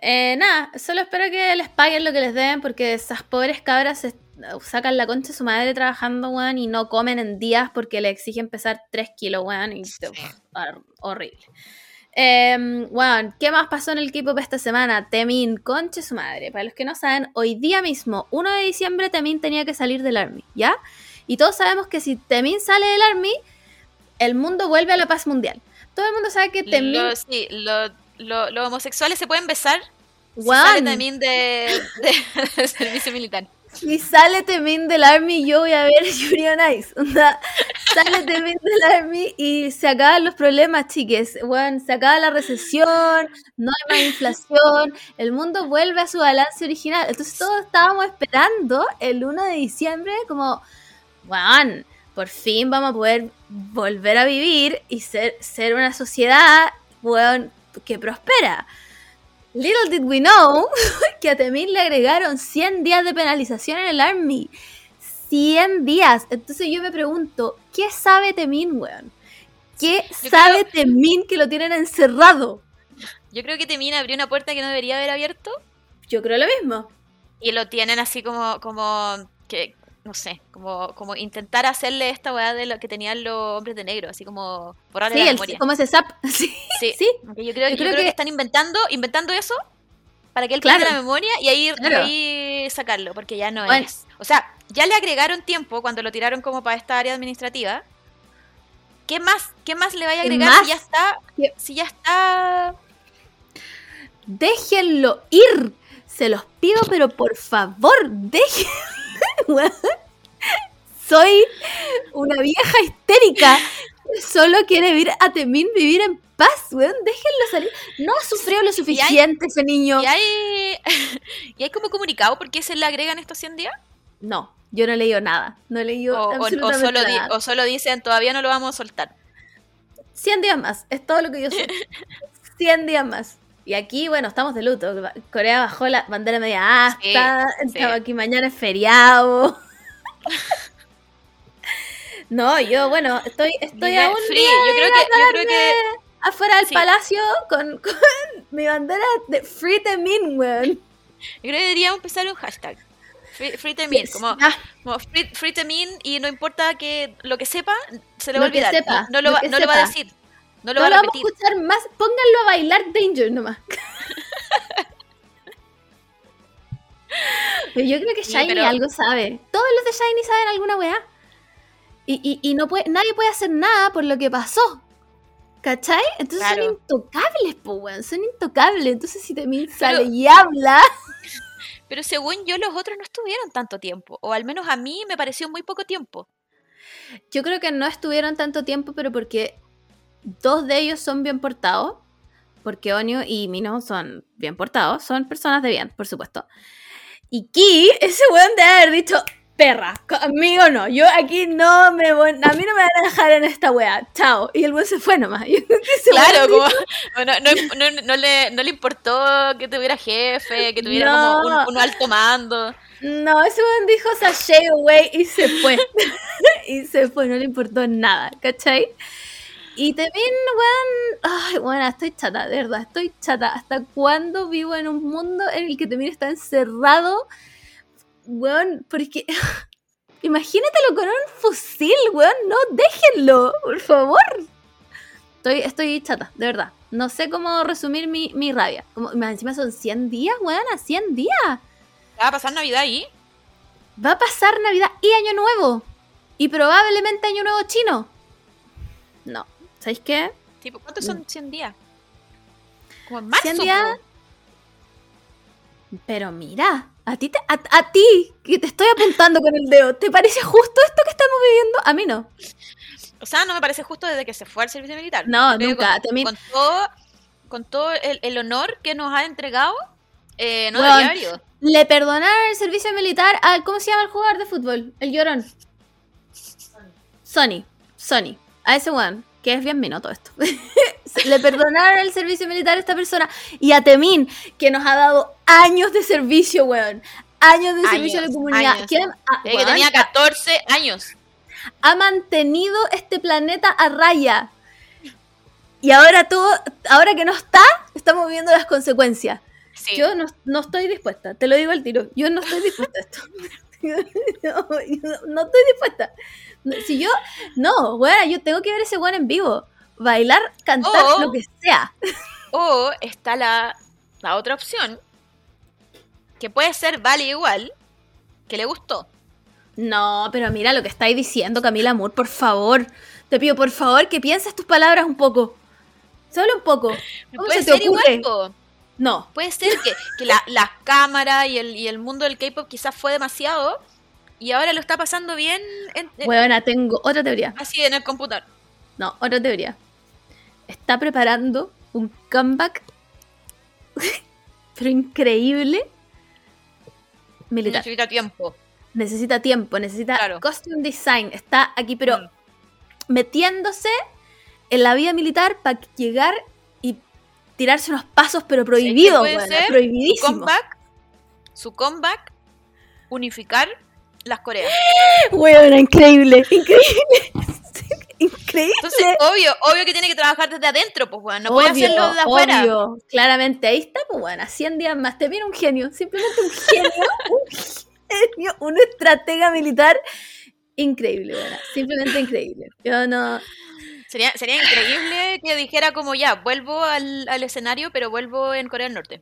Eh, nada, solo espero que les paguen lo que les den porque esas pobres cabras se sacan la concha de su madre trabajando, weón, y no comen en días porque le exigen pesar 3 kilos, weón, y Sí. horrible. Eh, weón, ¿qué más pasó en el K-pop esta semana? Temin, conche su madre. Para los que no saben, hoy día mismo, 1 de diciembre, Temin tenía que salir del Army, ¿ya? Y todos sabemos que si Temin sale del Army, el mundo vuelve a la paz mundial. Todo el mundo sabe que Temin... Lo- sí, lo- lo- los homosexuales se pueden besar si Weón. salen también de, servicio militar. Si sale Temin del Army, yo voy a ver Yuri on Ice. Sale Temin del Army y se acaban los problemas, chiques. Bueno, se acaba la recesión, no hay más inflación, el mundo vuelve a su balance original. Entonces todos estábamos esperando el 1 de diciembre como, bueno, por fin vamos a poder volver a vivir y ser, ser una sociedad, weón, que prospera. Little did we know que a Temin le agregaron 100 días de penalización en el Army. 100 días. Entonces yo me pregunto, ¿qué sabe Temin, weón? ¿Qué Yo sabe Temin que lo tienen encerrado? Yo creo que Temin abrió una puerta que no debería haber abierto Yo creo lo mismo. y lo tienen así como, como que, no sé, como, como intentar hacerle esta weá de lo que tenían los hombres de negro, así como borrarle Sí, la el- memoria. como ese zap. Sí, Sí, sí. yo creo, Yo yo creo creo que... que- están inventando, inventando eso para que él Claro. pierda la memoria y ahí, y Claro. ahí sacarlo, porque ya no Bueno. es. O sea, ya le agregaron tiempo cuando lo tiraron como para esta área administrativa. ¿Qué más, qué más le vaya a ¿Qué agregar si ya está, ¿Qué- si ya está Déjenlo ir. Se los pido, pero por favor, déjenlo. Soy una vieja histérica solo quiere ver a Temin vivir en paz, weón. Déjenlo salir. No ha sufrido lo suficiente ese niño. ¿Y hay, ¿Y hay como comunicado por qué se le agregan estos 100 días? No, yo no he leído nada. No he leído O, o- o absolutamente solo di- o solo dicen todavía no lo vamos a soltar. 100 días más, es todo lo que yo sé. 100 días más. Y aquí, bueno, estamos de luto. Corea bajó la bandera media asta. Sí, aquí mañana es feriado. no, yo, bueno, estoy, estoy Dime, a un Free, día yo creo que, yo creo que afuera del Sí. palacio con, con mi bandera de Free the Min, weón. Yo creo que deberíamos empezar un hashtag. Free, free the como, Ah, como free, free the mean y no importa que lo que sepa, se le va a olvidar. sepa, no, no lo, lo va, no lo va a decir. No no lo a vamos a escuchar más. Pónganlo a bailar Danger nomás. Pero yo creo que Sí, Shiny pero- algo sabe. Todos los de Shiny saben alguna weá. Y, y, y no puede, nadie puede hacer nada por lo que pasó. ¿Cachai? Entonces Claro. son intocables, po, weón. Son intocables. Entonces si Temin sale y habla. Pero según yo, los otros no estuvieron tanto tiempo. O al menos a mí me pareció muy poco tiempo. Yo creo que no estuvieron tanto tiempo, pero porque dos de ellos son bien portados. Porque Onio y Mino son bien portados. Son personas de bien, por supuesto. Y Ki, ese weón de haber dicho, perra, conmigo no. Yo aquí no me voy, a mí no me van a dejar en esta wea. Chao. Y el weón se fue nomás. Claro, como bueno, no, no- no le, no le importó que tuviera jefe, que tuviera como un, un alto mando. No, ese weón dijo sashay away y se fue. y se fue, no le importó nada, ¿cachai? Y también, weón, ay, bueno, estoy chata, de verdad, estoy chata. ¿Hasta cuándo vivo en un mundo en el que también está encerrado? Weón, porque imagínatelo con un fusil, weón, no, déjenlo, por favor. Estoy, estoy chata, de verdad. No sé cómo resumir mi, mi rabia. Como, encima son 100 días, weón, a 100 días. Va a pasar Navidad ahí. Va a pasar Navidad y Año Nuevo. Y probablemente Año Nuevo chino. No. ¿Sabéis qué? Tipo, ¿Cuántos son 100 días? Como en marzo. 100 días. Pero mira, a ti, te- a, a ti, que te estoy apuntando con el dedo, ¿te parece justo esto que estamos viviendo? A mí no. O sea, no me parece justo desde que se fue al servicio militar. No, Creo nunca. Con, También- con todo, con todo el, el honor que nos ha entregado, eh, no Weón. debería haber ido. Le perdonaron el servicio militar al. ¿Cómo se llama el jugador de fútbol? El llorón. Sony. Sony. A ese weón. Que es bien mino todo esto. Le perdonaron el servicio militar a esta persona. Y a Temín, que nos ha dado años de servicio, weón. Años de Años, servicio a la comunidad. años. Que, ah, Desde que weón, tenía 14 años. ha mantenido este planeta a raya. Y ahora todo, ahora que no está, estamos viendo las consecuencias. Sí. Yo no, no estoy dispuesta, te lo digo al tiro. Yo no estoy dispuesta a esto. no, no estoy dispuesta. Si yo, no, bueno, yo tengo que ver ese weón en vivo. Bailar, cantar, lo que sea. O está la, la otra opción, que puede ser vale igual, que le gustó. No, pero mira lo que estáis diciendo, Camila Moore, por favor. Te pido, por favor, que pienses tus palabras un poco. Solo un poco. ¿Cómo Puede se te ser ocurre? igual. No. Puede ser que, que la, las cámaras y el, y el mundo del K-pop quizás fue demasiado y ahora lo está pasando bien en- en- Buena, tengo otra teoría. así en el computador. No, otra teoría. Está preparando un comeback, pero increíble, militar. Necesita tiempo. Necesita tiempo, necesita Claro. costume design. Está aquí, pero Mm. metiéndose en la vida militar para llegar y tirarse unos pasos, pero prohibidos, puede weona, ser? Su comeback, su comeback, unificar las Coreas. Weona, increíble, increíble. increíble. Entonces, obvio, obvio que tiene que trabajar desde adentro, pues bueno, no puede Obvio, hacerlo de afuera. obvio. Claramente, ahí está, pues bueno, 100 días más. Te viene un genio, simplemente un genio, un genio, un estratega militar increíble, bueno, simplemente increíble. Yo no. Sería, sería increíble que dijera como ya, vuelvo al, al escenario, pero vuelvo en Corea del Norte.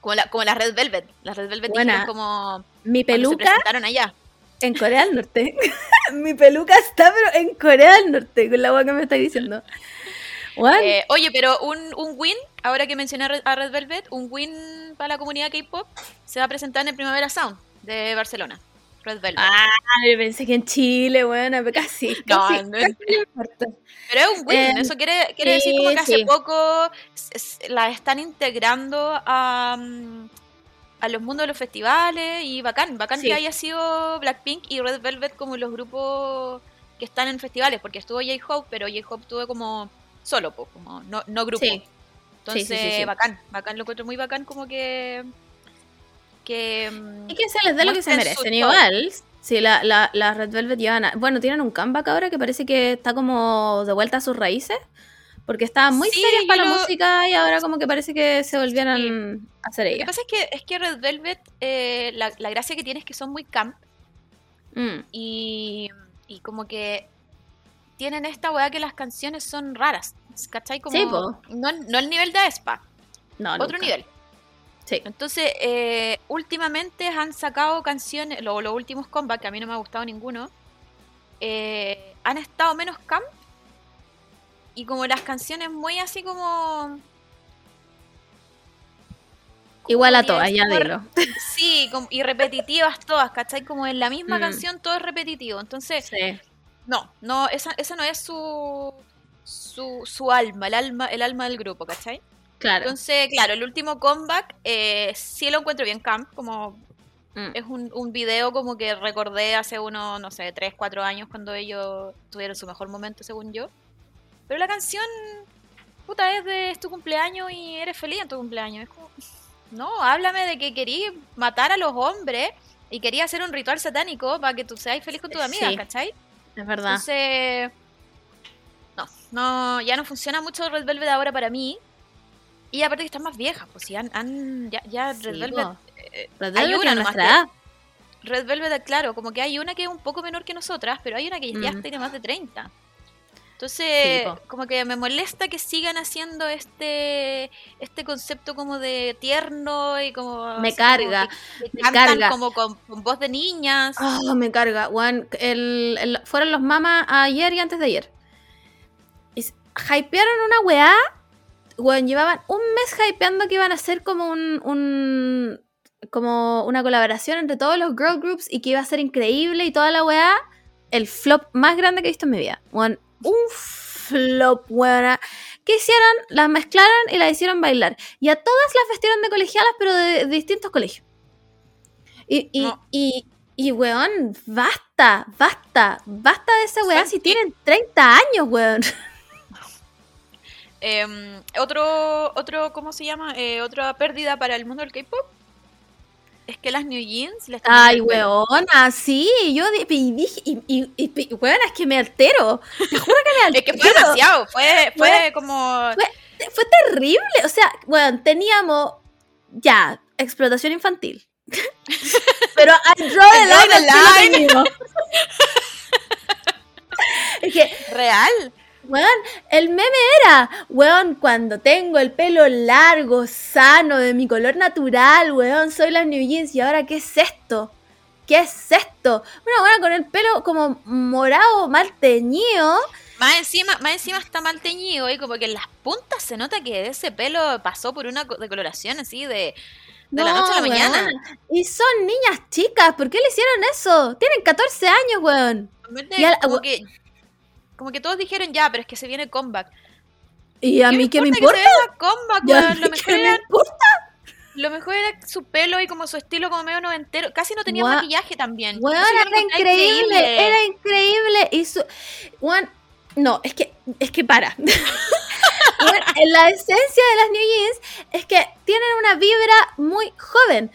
Como la, como la Red Velvet. Las Red Velvet dijeron como Mi cuando se peluca presentaron allá. en Corea del Norte. Mi peluca está, pero en Corea del Norte, con la agua que me estáis diciendo. Eh, oye, pero un, un win, ahora que mencioné a Red, Velvet, un win para la comunidad K-pop se va a presentar en el Primavera Sound de Barcelona. Red Velvet. ah, yo pensé que en Chile, bueno, casi. No, casi, no. casi no importa. Pero es un win, Eh, eso quiere, quiere sí, decir como que hace sí. poco la están integrando a, mm, a los mundos de los festivales y bacán, bacán Sí. que haya sido Blackpink y Red Velvet como los grupos que están en festivales, porque estuvo J-Hope, pero J-Hope estuvo como solo, pues, como no, no grupo. Sí. Entonces, sí, bacán, bacán, lo encuentro muy bacán como que... que Y que se les dé lo que se merecen. Igual, Sí, la, la, la Red Velvet llevan. a- Bueno, tienen un comeback ahora que parece que está como de vuelta a sus raíces. Porque estaban muy Sí, serias para la música y ahora como que parece que se volvieran a hacer Lo que ellas. pasa es que, es que Red Velvet, eh, la, la gracia que tiene es que son muy camp Mm, y, y como que tienen esta weá que las canciones son raras. ¿Cachai? Como, Sí, no, no el nivel de Espa, No, otro nunca. nivel. Sí. Entonces, eh, últimamente han sacado canciones, lo- los últimos comebacks, que a mí no me ha gustado ninguno, eh, han estado menos camp. Y como las canciones muy así como... Igual a todas, ya dilo. Sí, como- y repetitivas todas, ¿cachai? Como en la misma Mm. canción todo es repetitivo. Entonces, Sí. no, no, esa, esa no es su, su, su alma, el alma, el alma del grupo, ¿cachai? Claro. Entonces, claro, el último comeback eh, sí lo encuentro bien camp, como Mm. es un, un video como que recordé hace unos, no sé, 3, 4 años cuando ellos tuvieron su mejor momento, según yo. Pero la canción, puta, es de es tu cumpleaños y eres feliz en tu cumpleaños. Es como, no, háblame de que querías matar a los hombres y querías hacer un ritual satánico para que tú seas feliz con tus amigas, Sí. ¿cachai? Es verdad. Entonces, no, no, ya no funciona mucho Red Velvet ahora para mí. Y aparte que están más viejas, pues si han, han- ya, ya Red Sí, Velvet eh, Red hay Velvet una nomás nuestra que-. Red Velvet, claro, como que hay una que es un poco menor que nosotras, pero hay una que ya Mm. tiene más de 30. Entonces, Sí, como que me molesta que sigan haciendo este este concepto como de tierno y como... Me así como carga, que- que me cantan carga. como con, con voz de niñas. Oh, me carga. Juan, el, el- fueron los mamas ayer y antes de ayer. Y hypearon una weá. Weón, llevaban un mes hypeando que iban a hacer como un, un- como una colaboración entre todos los girl groups y que iba a ser increíble y toda la weá. El flop más grande que he visto en mi vida. Weón, un flop, weona. ¿Qué hicieron? Las mezclaron y las hicieron bailar. Y a todas las vestieron de colegialas, pero de, de distintos colegios. Y, y, No. y, y, weón, basta, basta, basta de esa weá ¿Sabes si tienen 30 años, weón. Em, otro, otro, ¿cómo se llama? Eh, otra pérdida para el mundo del K-pop es que las New Jeans les Ay, weona, sí, yo dije, y, y, y, y, weona, es que me altero. Te juro que me Es que altero. fue demasiado, fue, fue Fue- como... Fue, fue terrible. O sea, weón, teníamos ya explotación infantil. Pero I draw the line line. es que, Real. Weón, el meme era, weón, cuando tengo el pelo largo, sano, de mi color natural, weón, soy las New Jeans. ¿Y ahora qué es esto? ¿Qué es esto? Una buena con el pelo como morado, mal teñido. Más encima, más encima está mal teñido y como que en las puntas se nota que ese pelo pasó por una co- decoloración así de, de la No, noche a la mañana. weón. Y son niñas chicas, ¿por qué le hicieron eso? Tienen 14 años, weón. Y la- como que como que todos dijeron ya, pero es que se viene comeback. ¿Y a mí qué me importa? que se venga comeback, ¿Y a weón? mí Lo qué mejor, me era, importa? lo mejor era su pelo y como su estilo como medio noventero. Casi no tenía Gua- maquillaje también. Lo era increíble, era increíble. Y su... No, es que, es que para. La esencia de las New Jeans es que tienen una vibra muy joven.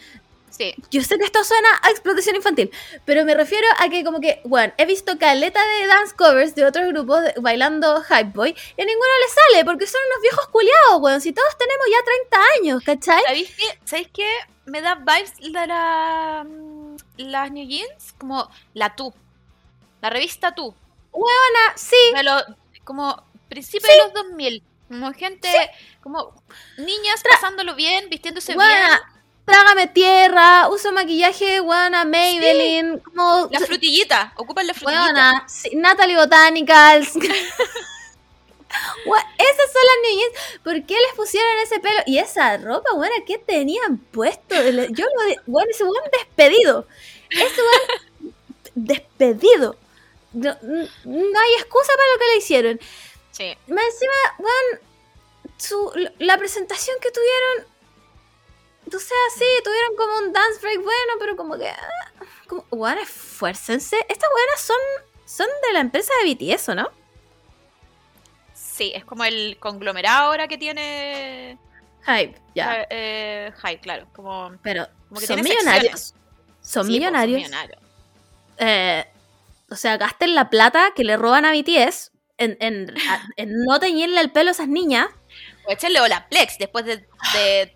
Sí. Yo sé que esto suena a explotación infantil, pero me refiero a que como que, bueno, he visto caleta de dance covers de otros grupos de- bailando Hype Boy y a ninguno le sale porque son unos viejos culiados, weón. Si todos tenemos ya 30 años, ¿cachai? ¿Sabéis qué? ¿Sabéis qué? Me da vibes de la, mm, las New Jeans como la Tú. La revista Tú. Ah, sí, como principios de los 2000. Como gente, como niñas pasándolo bien, vistiéndose weona, trágame tierra, uso maquillaje, weona, Maybelline, como... La frutillita, ocupan la frutillita. Weona, sí, Natalie Botanicals. Esas son las Jeans. ¿Por qué les pusieron ese pelo? Y esa ropa, buena, ¿qué tenían puesto? Yo lo de. Bueno, ese weón despedido. Ese weón despedido. No hay excusa para lo que le hicieron. Sí. Más encima, weón, su, la presentación que tuvieron. O sea, sí, tuvieron como un dance break bueno, pero como que. ah, Como, weón, esfuércense. Estas weonas son, son de la empresa de BTS, ¿o no? Sí, es como el conglomerado ahora que tiene Hype, ya. eh, eh, Hype, claro. Como, Pero como que son millonarios. Son Sí, po, millonarios. millonarios. eh, o sea, gasten la plata que le roban a BTS en, en, en no teñirle el pelo a esas niñas, O echenle Olaplex después de, de,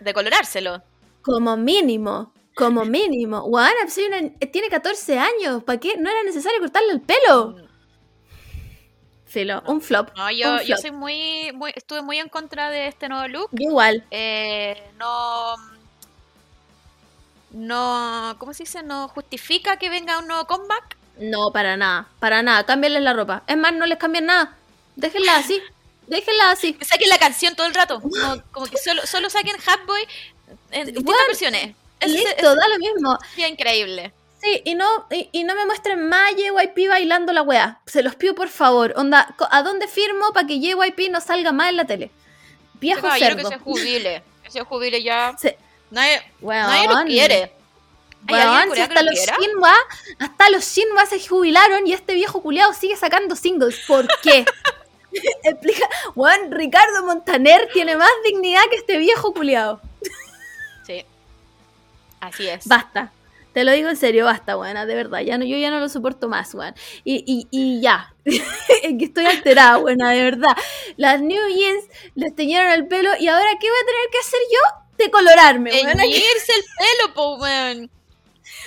de colorárselo. como mínimo. Como mínimo. Juan, tiene 14 años. ¿Para qué? No era necesario cortarle el pelo. Filo, un flop. No, yo, un yo soy muy, muy, estuve muy en contra de este nuevo look. Igual. Eh, no, no, ¿cómo se dice? No justifica que venga un nuevo comeback. No, para nada. Para nada. Cámbienles la ropa. Es más, no les cambien nada. Déjenla así. Déjenla así. Que saquen la canción todo el rato. Como, como que solo, solo saquen Hatboy en distintas Bueno, versiones. Eso Listo, da lo mismo. sería increíble. Sí, y no, y, y no me muestren más JYP bailando la weá. Se los pido por favor. Onda, ¿a dónde firmo para que JYP no salga más en la tele? Viejo Caballero cerdo. que se jubile. Que se jubile ya. Se- Nadie, nadie lo quiere. ¿Hay alguien en Weón, si hasta lo los? Shinwa, hasta los Shinwa se jubilaron y este viejo culiado sigue sacando singles. ¿Por qué? Explica, Juan, Ricardo Montaner tiene más dignidad que este viejo culiado. Sí. Así es. Basta. Te lo digo en serio, basta, buena, de verdad. Ya no, yo ya no lo soporto más, weón. Y, y, y ya. Es que estoy alterada, buena, de verdad. Las New Jeans les teñieron el pelo y ahora ¿qué voy a tener que hacer yo? Decolorarme, weón. Teñirse el pelo, po, weón.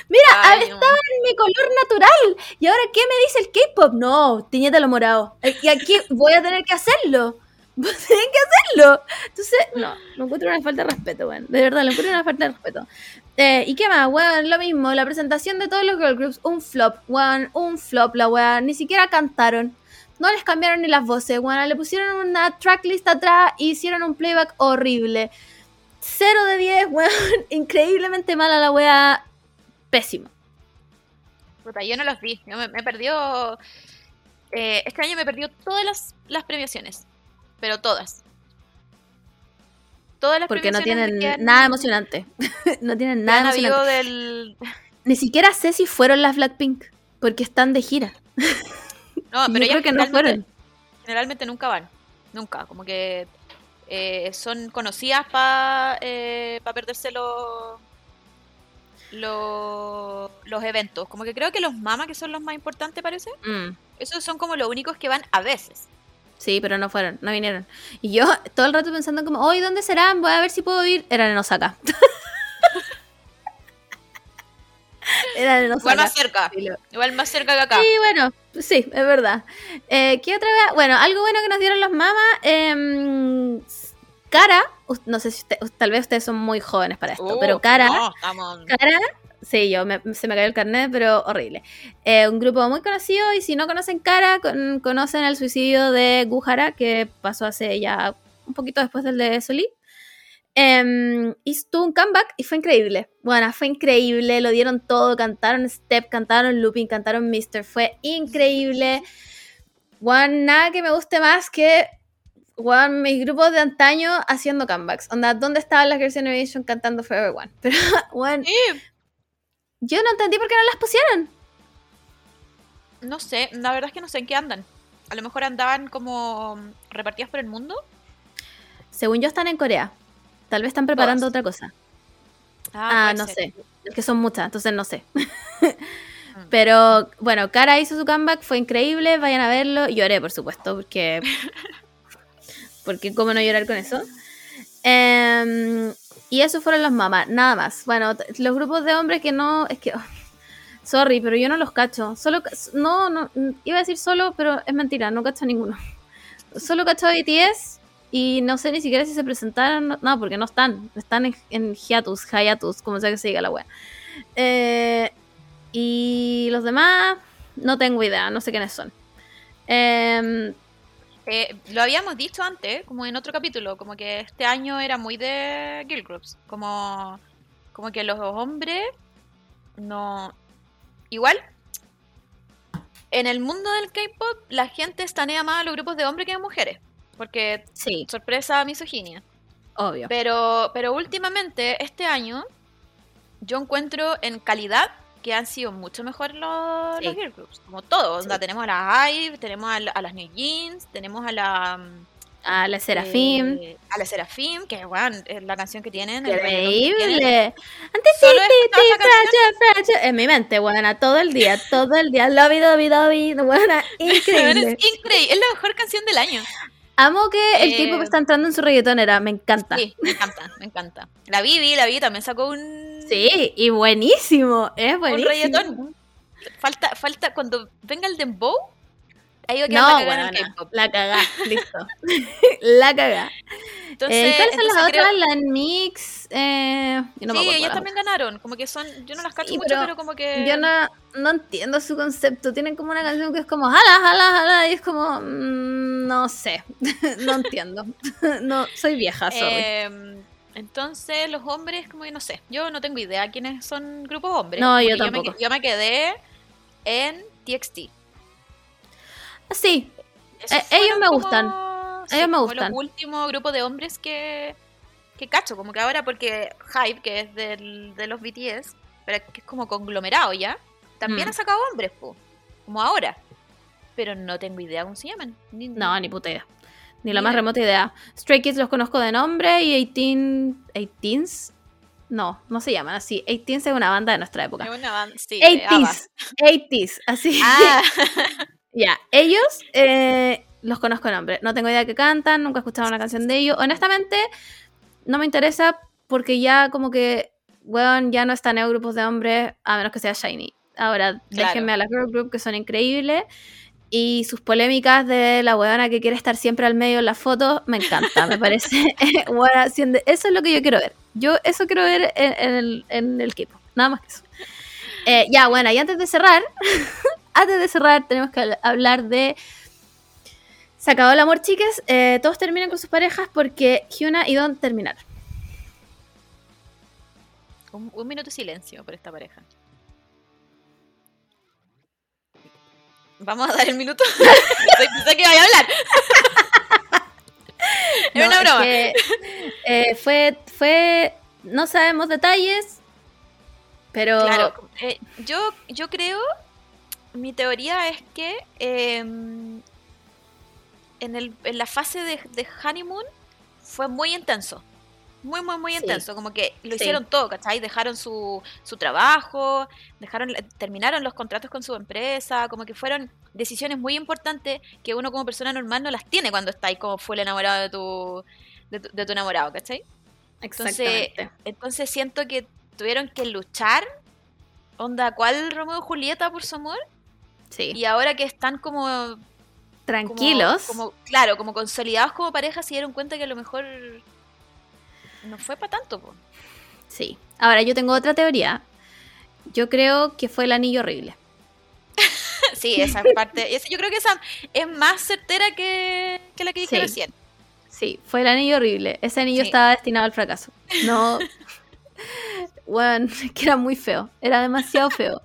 Mira, Ay, no. estaba en mi color natural. ¿Y ahora qué me dice el K-pop? No, tiñételo morado. Eh, Y aquí voy a tener que hacerlo. Voy a tener que hacerlo. Entonces, no, lo encuentro una falta de respeto, weón. De verdad, lo encuentro una falta de respeto. Eh, ¿Y qué más, weón? Lo mismo, la presentación de todos los girl groups, un flop, weón, un flop, la weón. Ni siquiera cantaron. No les cambiaron ni las voces, weón. Le pusieron una tracklist atrás y hicieron un playback horrible. 0 de 10, weón. Increíblemente mala la weá. Pésimo. Puta, yo no los vi. Yo me, me perdió. eh, este año me perdió todas las, las premiaciones. Pero todas. Todas las Porque no tienen nada emocionante. no tienen nada emocionante. del. Ni siquiera sé si fueron las Blackpink. Porque están de gira. No, Yo pero creo ellas que no fueron. generalmente nunca van. Nunca. Como que eh, son conocidas para perderse los. Los, los eventos. Como que creo que los mamas, que son los más importantes, parece. Mm, Esos son como los únicos que van a veces. sí, pero no fueron, no vinieron. Y yo todo el rato pensando como, hoy ¿dónde serán? Voy a ver si puedo ir. Eran en Osaka. Eran en Igual Osaka. más cerca. Lo- Igual más cerca que acá. Sí, bueno, sí, es verdad. Eh, ¿Qué otra vez? Bueno, algo bueno que nos dieron los mamas. em, Cara, no sé si usted- tal vez ustedes son muy jóvenes para esto, Uh, pero Cara, No. Cara, sí, yo me- se me cayó el carnet, pero horrible. Eh, un grupo muy conocido y si no conocen Cara, con- conocen el suicidio de Guhara, que pasó hace ya un poquito después del de Solí. Em, hizo un comeback y fue increíble. Bueno, fue increíble, lo dieron todo, cantaron Step, cantaron Looping, cantaron Mister, fue increíble. Bueno, nada que me guste más que bueno, mis grupos de antaño haciendo comebacks. Onda, ¿dónde estaban las Girls' Generation cantando Forever One? Pero, bueno, Sí, yo no entendí por qué no las pusieron. no sé, la verdad es que no sé en qué andan. A lo mejor andaban como repartidas por el mundo. Según yo, están en Corea. Tal vez están preparando Todas. otra cosa. Ah, Ah, no ser. sé. Es que son muchas, entonces no sé. Pero bueno, Cara hizo su comeback, fue increíble, vayan a verlo. Lloré, por supuesto, porque. porque, ¿cómo no llorar con eso? Em, y eso fueron los mamás, nada más. Bueno, los grupos de hombres que no. Es que. oh, sorry, pero yo no los cacho. Solo. No, no. Iba a decir solo, pero es mentira, no cacho ninguno. Solo cacho a BTS y no sé ni siquiera si se presentaron. No, porque no están. Están en, hiatus, hiatus, como sea que se diga la wea. Eh, y los demás, no tengo idea, no sé quiénes son. Em, Eh, lo habíamos dicho antes, como en otro capítulo, como que este año era muy de girl groups. Como, como que los hombres no. Igual, en el mundo del K-pop, la gente estanea más a los grupos de hombres que de mujeres. Porque, sí, sorpresa, misoginia. obvio. Pero, pero últimamente, este año, yo encuentro en calidad que han sido mucho mejor los, Sí. los girl groups. Como todos. onda, Sí. tenemos a las IVE, tenemos a, la- a las New Jeans, tenemos a la. mm, A la Serafim. eh, a la Serafim, que bueno, es la canción que tienen. Increíble. Antes fracha, fracha. En mi mente, buena, todo el día, todo el día. Lobby, dobby, dobby. Buena, increíble. es increíble, es la mejor canción del año. Amo que el Eh, tipo que está entrando en su reggaetonera, me encanta. Sí, me encanta, me encanta. La Vivi, la Vivi también sacó un, Sí, y buenísimo, es un buenísimo. reggaetón. Falta, falta, cuando venga el dembow, ahí va a quedar No, la cagada buena, K-pop. la cagá, listo. la cagá. Entonces, Eh, ¿Cuáles son las entonces creo- otras? La Mix. Eh, yo no sí, ellas la también ganaron. Como que son, yo no las cacho Sí, mucho, pero pero, como que. Yo no, no entiendo su concepto. Tienen como una canción que es como jala, jala, jala. Y es como. mm, no sé. no entiendo. no, soy vieja, sorry. Em, entonces, los hombres, como que no sé. Yo no tengo idea quiénes son grupos hombres. No, yo porque me- tampoco. Yo me, quedé en TXT. sí, Esos Eh, ellos me como- gustan. sí, Ellos me como gustan. los últimos grupos de hombres que, que cacho. Como que ahora, porque Hype, que es del, de los BTS, pero que es como conglomerado ya, también Mm. ha sacado hombres, po, como ahora. Pero no tengo idea cómo se llaman. Ni- no, ni puta idea. Ni la más remota idea. Stray Kids los conozco de nombre y 18. 18s. No, no se llaman así. 18s es una banda de nuestra época. Es una banda, sí, de ABBA. 80s. 80s, así. Ah, Ya, ellos eh, los conozco de nombre. No tengo idea de qué cantan, nunca he escuchado una canción de ellos. Honestamente, no me interesa porque ya como que, weón, ya no están en grupos de hombres a menos que sea Shiny. Ahora, Claro. déjenme a las girl group que son increíbles. Y sus polémicas de la weona que quiere estar siempre al medio en las fotos, me encanta, me parece. siendo- eso es lo que yo quiero ver. Yo eso quiero ver en, el, en equipo, nada más que eso. Eh, ya, bueno, y antes de cerrar, antes de cerrar tenemos que habl- hablar de... Se acabó el amor, chiques. Eh, todos terminan con sus parejas porque Hyuna y Don terminaron. un, un minuto de silencio por esta pareja. Vamos a dar el minuto. Pensé que iba a hablar. No, una es broma. que, eh, fue, fue... No sabemos detalles, pero... Claro, eh, yo, yo creo, mi teoría es que em, en, el, en la fase de, de honeymoon fue muy intenso. Muy, muy, muy Sí. intenso. Como que lo Sí. hicieron todo, ¿cachai? Dejaron su, su trabajo, dejaron, terminaron los contratos con su empresa, como que fueron decisiones muy importantes que uno como persona normal no las tiene cuando está ahí como full enamorado de tu, de tu, de tu enamorado, ¿cachai? Entonces, Exactamente. entonces siento que tuvieron que luchar. Onda, ¿cuál Romeo y Julieta por su amor? Sí. Y ahora que están como. como- Tranquilos. Como, claro, como consolidados como pareja, se dieron cuenta que a lo mejor. No fue para tanto, po. Sí. Ahora, yo tengo otra teoría. Yo creo que fue el anillo horrible. Sí, esa parte. esa- yo creo que esa es más certera que, que la que dije Sí. recién. Sí, fue el anillo horrible. Ese anillo Sí. estaba destinado al fracaso. No. bueno, que era muy feo. Era demasiado feo.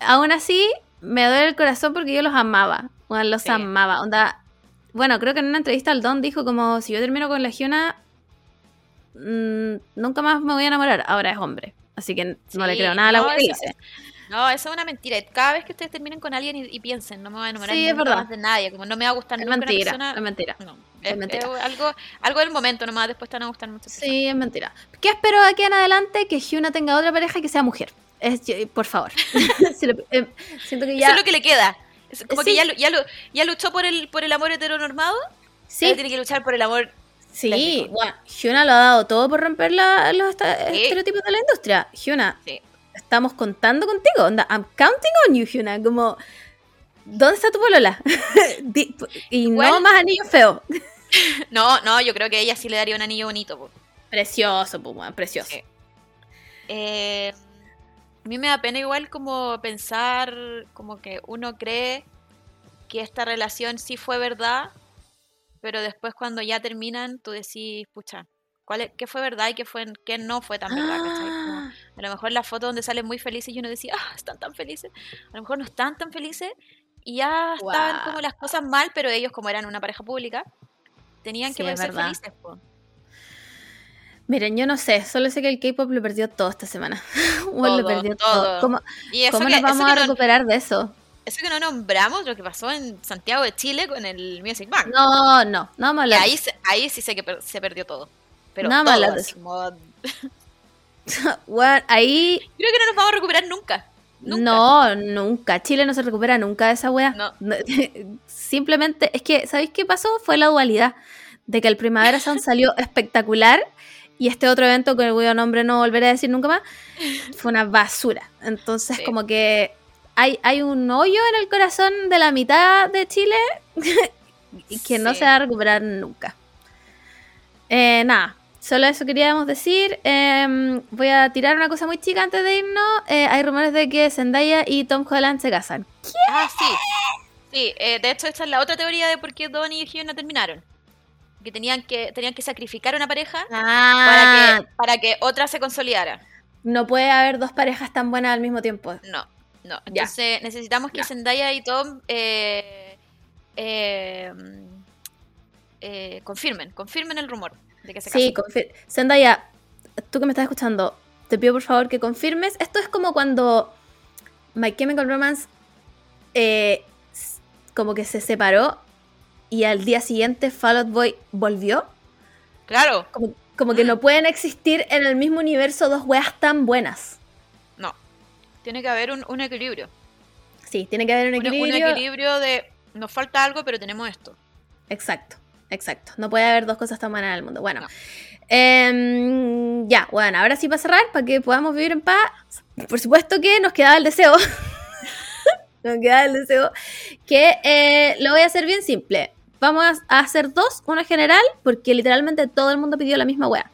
Aún así, me duele el corazón porque yo los amaba. Bueno, los Sí. amaba. Onda. Bueno, creo que en una entrevista al Don dijo como si yo termino con la Hyuna, mm, nunca más me voy a enamorar. Ahora es hombre. Así que no le creo nada a la no, eso- dice. No, eso es una mentira. Cada vez que ustedes terminen con alguien y, y piensen, no me voy a enamorar Sí, nunca más de nadie, como no me va a gustar Es nunca mentira, una persona. es mentira. No, Es es, mentira. es algo, algo del momento nomás, después te van a gustar mucho. Sí, es mentira. ¿Qué espero de aquí en adelante? Que Hyuna tenga otra pareja y que sea mujer. Por favor. Eh, siento que ya. Eso es lo que le queda. Como Sí. que ya, ya, ya luchó por el, por el amor heteronormado, ahora Sí, tiene que luchar por el amor. Sí. Bueno, Hyuna lo ha dado todo por romper la- los Sí. estereotipos de la industria. Hyuna, Sí. estamos contando contigo. Onda, I'm counting on you, Hyuna. Como, ¿dónde está tu polola? Y no más anillo feo. No, no, yo creo que ella sí le daría un anillo bonito. po. Precioso, pues, weón, precioso. Sí. Eh, a mí me da pena igual como pensar, como que uno cree que esta relación sí fue verdad, pero después cuando ya terminan, tú decís, pucha, ¿cuál es- ¿qué fue verdad y qué, fue, qué no fue tan verdad? Ah, a lo mejor la foto donde salen muy felices y uno decía, ah, están tan felices. A lo mejor no están tan felices y ya estaban Guau. como las cosas mal, pero ellos como eran una pareja pública, tenían Sí, que poder ser felices. po. Miren, yo no sé, solo sé que el K-pop lo perdió todo esta semana. Bueno, lo Todo, perdió todo. todo. ¿Cómo, Y cómo que, nos vamos a no- recuperar de eso? Eso que no nombramos lo que pasó en Santiago de Chile con el Music Bank. No, no, no a Y ahí, ahí sí sé que per- se perdió todo. Pero más todo, así Weón, ahí Creo que no nos vamos a recuperar nunca. Nunca. No, nunca. Chile no se recupera nunca de esa wea. No. Simplemente, es que, ¿sabéis qué pasó? Fue la dualidad. De que el Primavera Sound salió espectacular y este otro evento, que cuyo nombre no volveré a decir nunca más, fue una basura. Entonces, Sí. como que hay, hay un hoyo en el corazón de la mitad de Chile que no se va a recuperar nunca. Eh, nada, solo eso queríamos decir. Em, voy a tirar una cosa muy chica antes de irnos. Eh, hay rumores de que Zendaya y Tom Holland se casan. Ah, sí. Sí, eh, de hecho, esta es la otra teoría de por qué Donnie y Hugh no terminaron. Que tenían que, tenían que sacrificar una pareja Ah, para, que, para que otra se consolidara. no puede haber dos parejas tan buenas al mismo tiempo. No, no. Ya. Entonces necesitamos que Ya. Zendaya y Tom eh, eh, eh, confirmen, confirmen el rumor de que se Sí, Zendaya, tú que me estás escuchando, te pido por favor que confirmes. Esto es como cuando My Chemical Romance eh, como que se separó y al día siguiente Fall Out Boy volvió. Claro, Como, como que no pueden existir en el mismo universo dos weas tan buenas. Tiene que haber un, un equilibrio. Sí, tiene que haber un equilibrio. Un, equilibrio de nos falta algo, pero tenemos esto. Exacto, exacto. No puede haber dos cosas tan buenas en el mundo. Bueno, No. em, ya, bueno, ahora sí para cerrar, para que podamos vivir en paz. Por supuesto que nos quedaba el deseo. nos quedaba el deseo. Que eh, lo voy a hacer bien simple. Vamos a hacer dos, uno general, porque literalmente todo el mundo pidió la misma wea.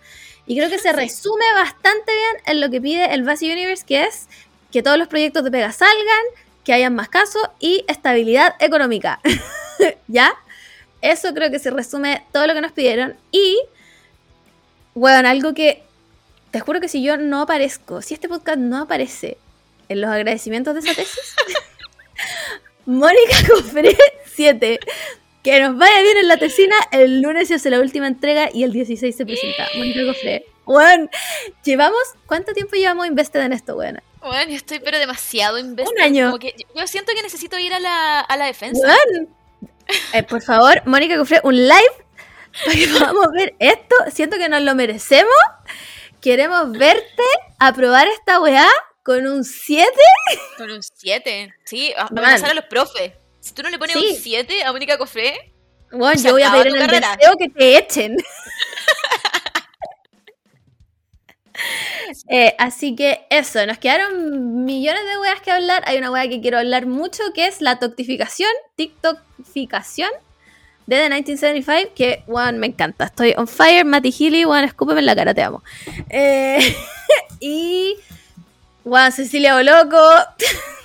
Y creo que se resume bastante bien en lo que pide el Basi Universe, que es que todos los proyectos de pega salgan, que hayan más casos y estabilidad económica. ¿Ya? Eso creo que se resume todo lo que nos pidieron. Y, bueno, algo que te juro que si yo no aparezco, si este podcast no aparece en los agradecimientos de esa tesis, Mónica Cofré 7, que nos vaya bien en la tesina, el lunes se hace la última entrega y el 16 se presenta. Mónica Cofré. Bueno, llevamos, ¿cuánto tiempo llevamos invested en esto, weón? Bueno, yo estoy pero demasiado invested. Un año. Como que yo- siento que necesito ir a la, a la defensa. Weón. Eh, por favor, Mónica Cofré, un live para que podamos ver esto. Siento que nos lo merecemos. Queremos verte aprobar esta weá con un 7. Con un 7. Sí, a, a amenazar a los profes. Si tú no le pones Sí. un 7 a Mónica Cofré, Bueno, yo voy a pedir en el deseo que te echen. Eh, así que eso, nos quedaron millones de weas que hablar. Hay una wea que quiero hablar mucho que es la toctificación, TikTokificación de The 1975. Que, weón, me encanta. Estoy on fire. Matty Healy, weón, escúpeme en la cara, te amo. Eh, y, weón, Cecilia Boloco.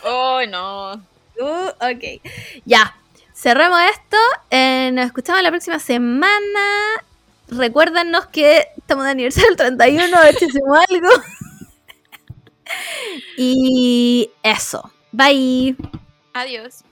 oh no. Uh, ok. Ya. Cerramos esto. eh, nos escuchamos la próxima semana. Recuérdanos que estamos de aniversario del 31, a ver si hacemos algo. y eso. Bye. Adiós.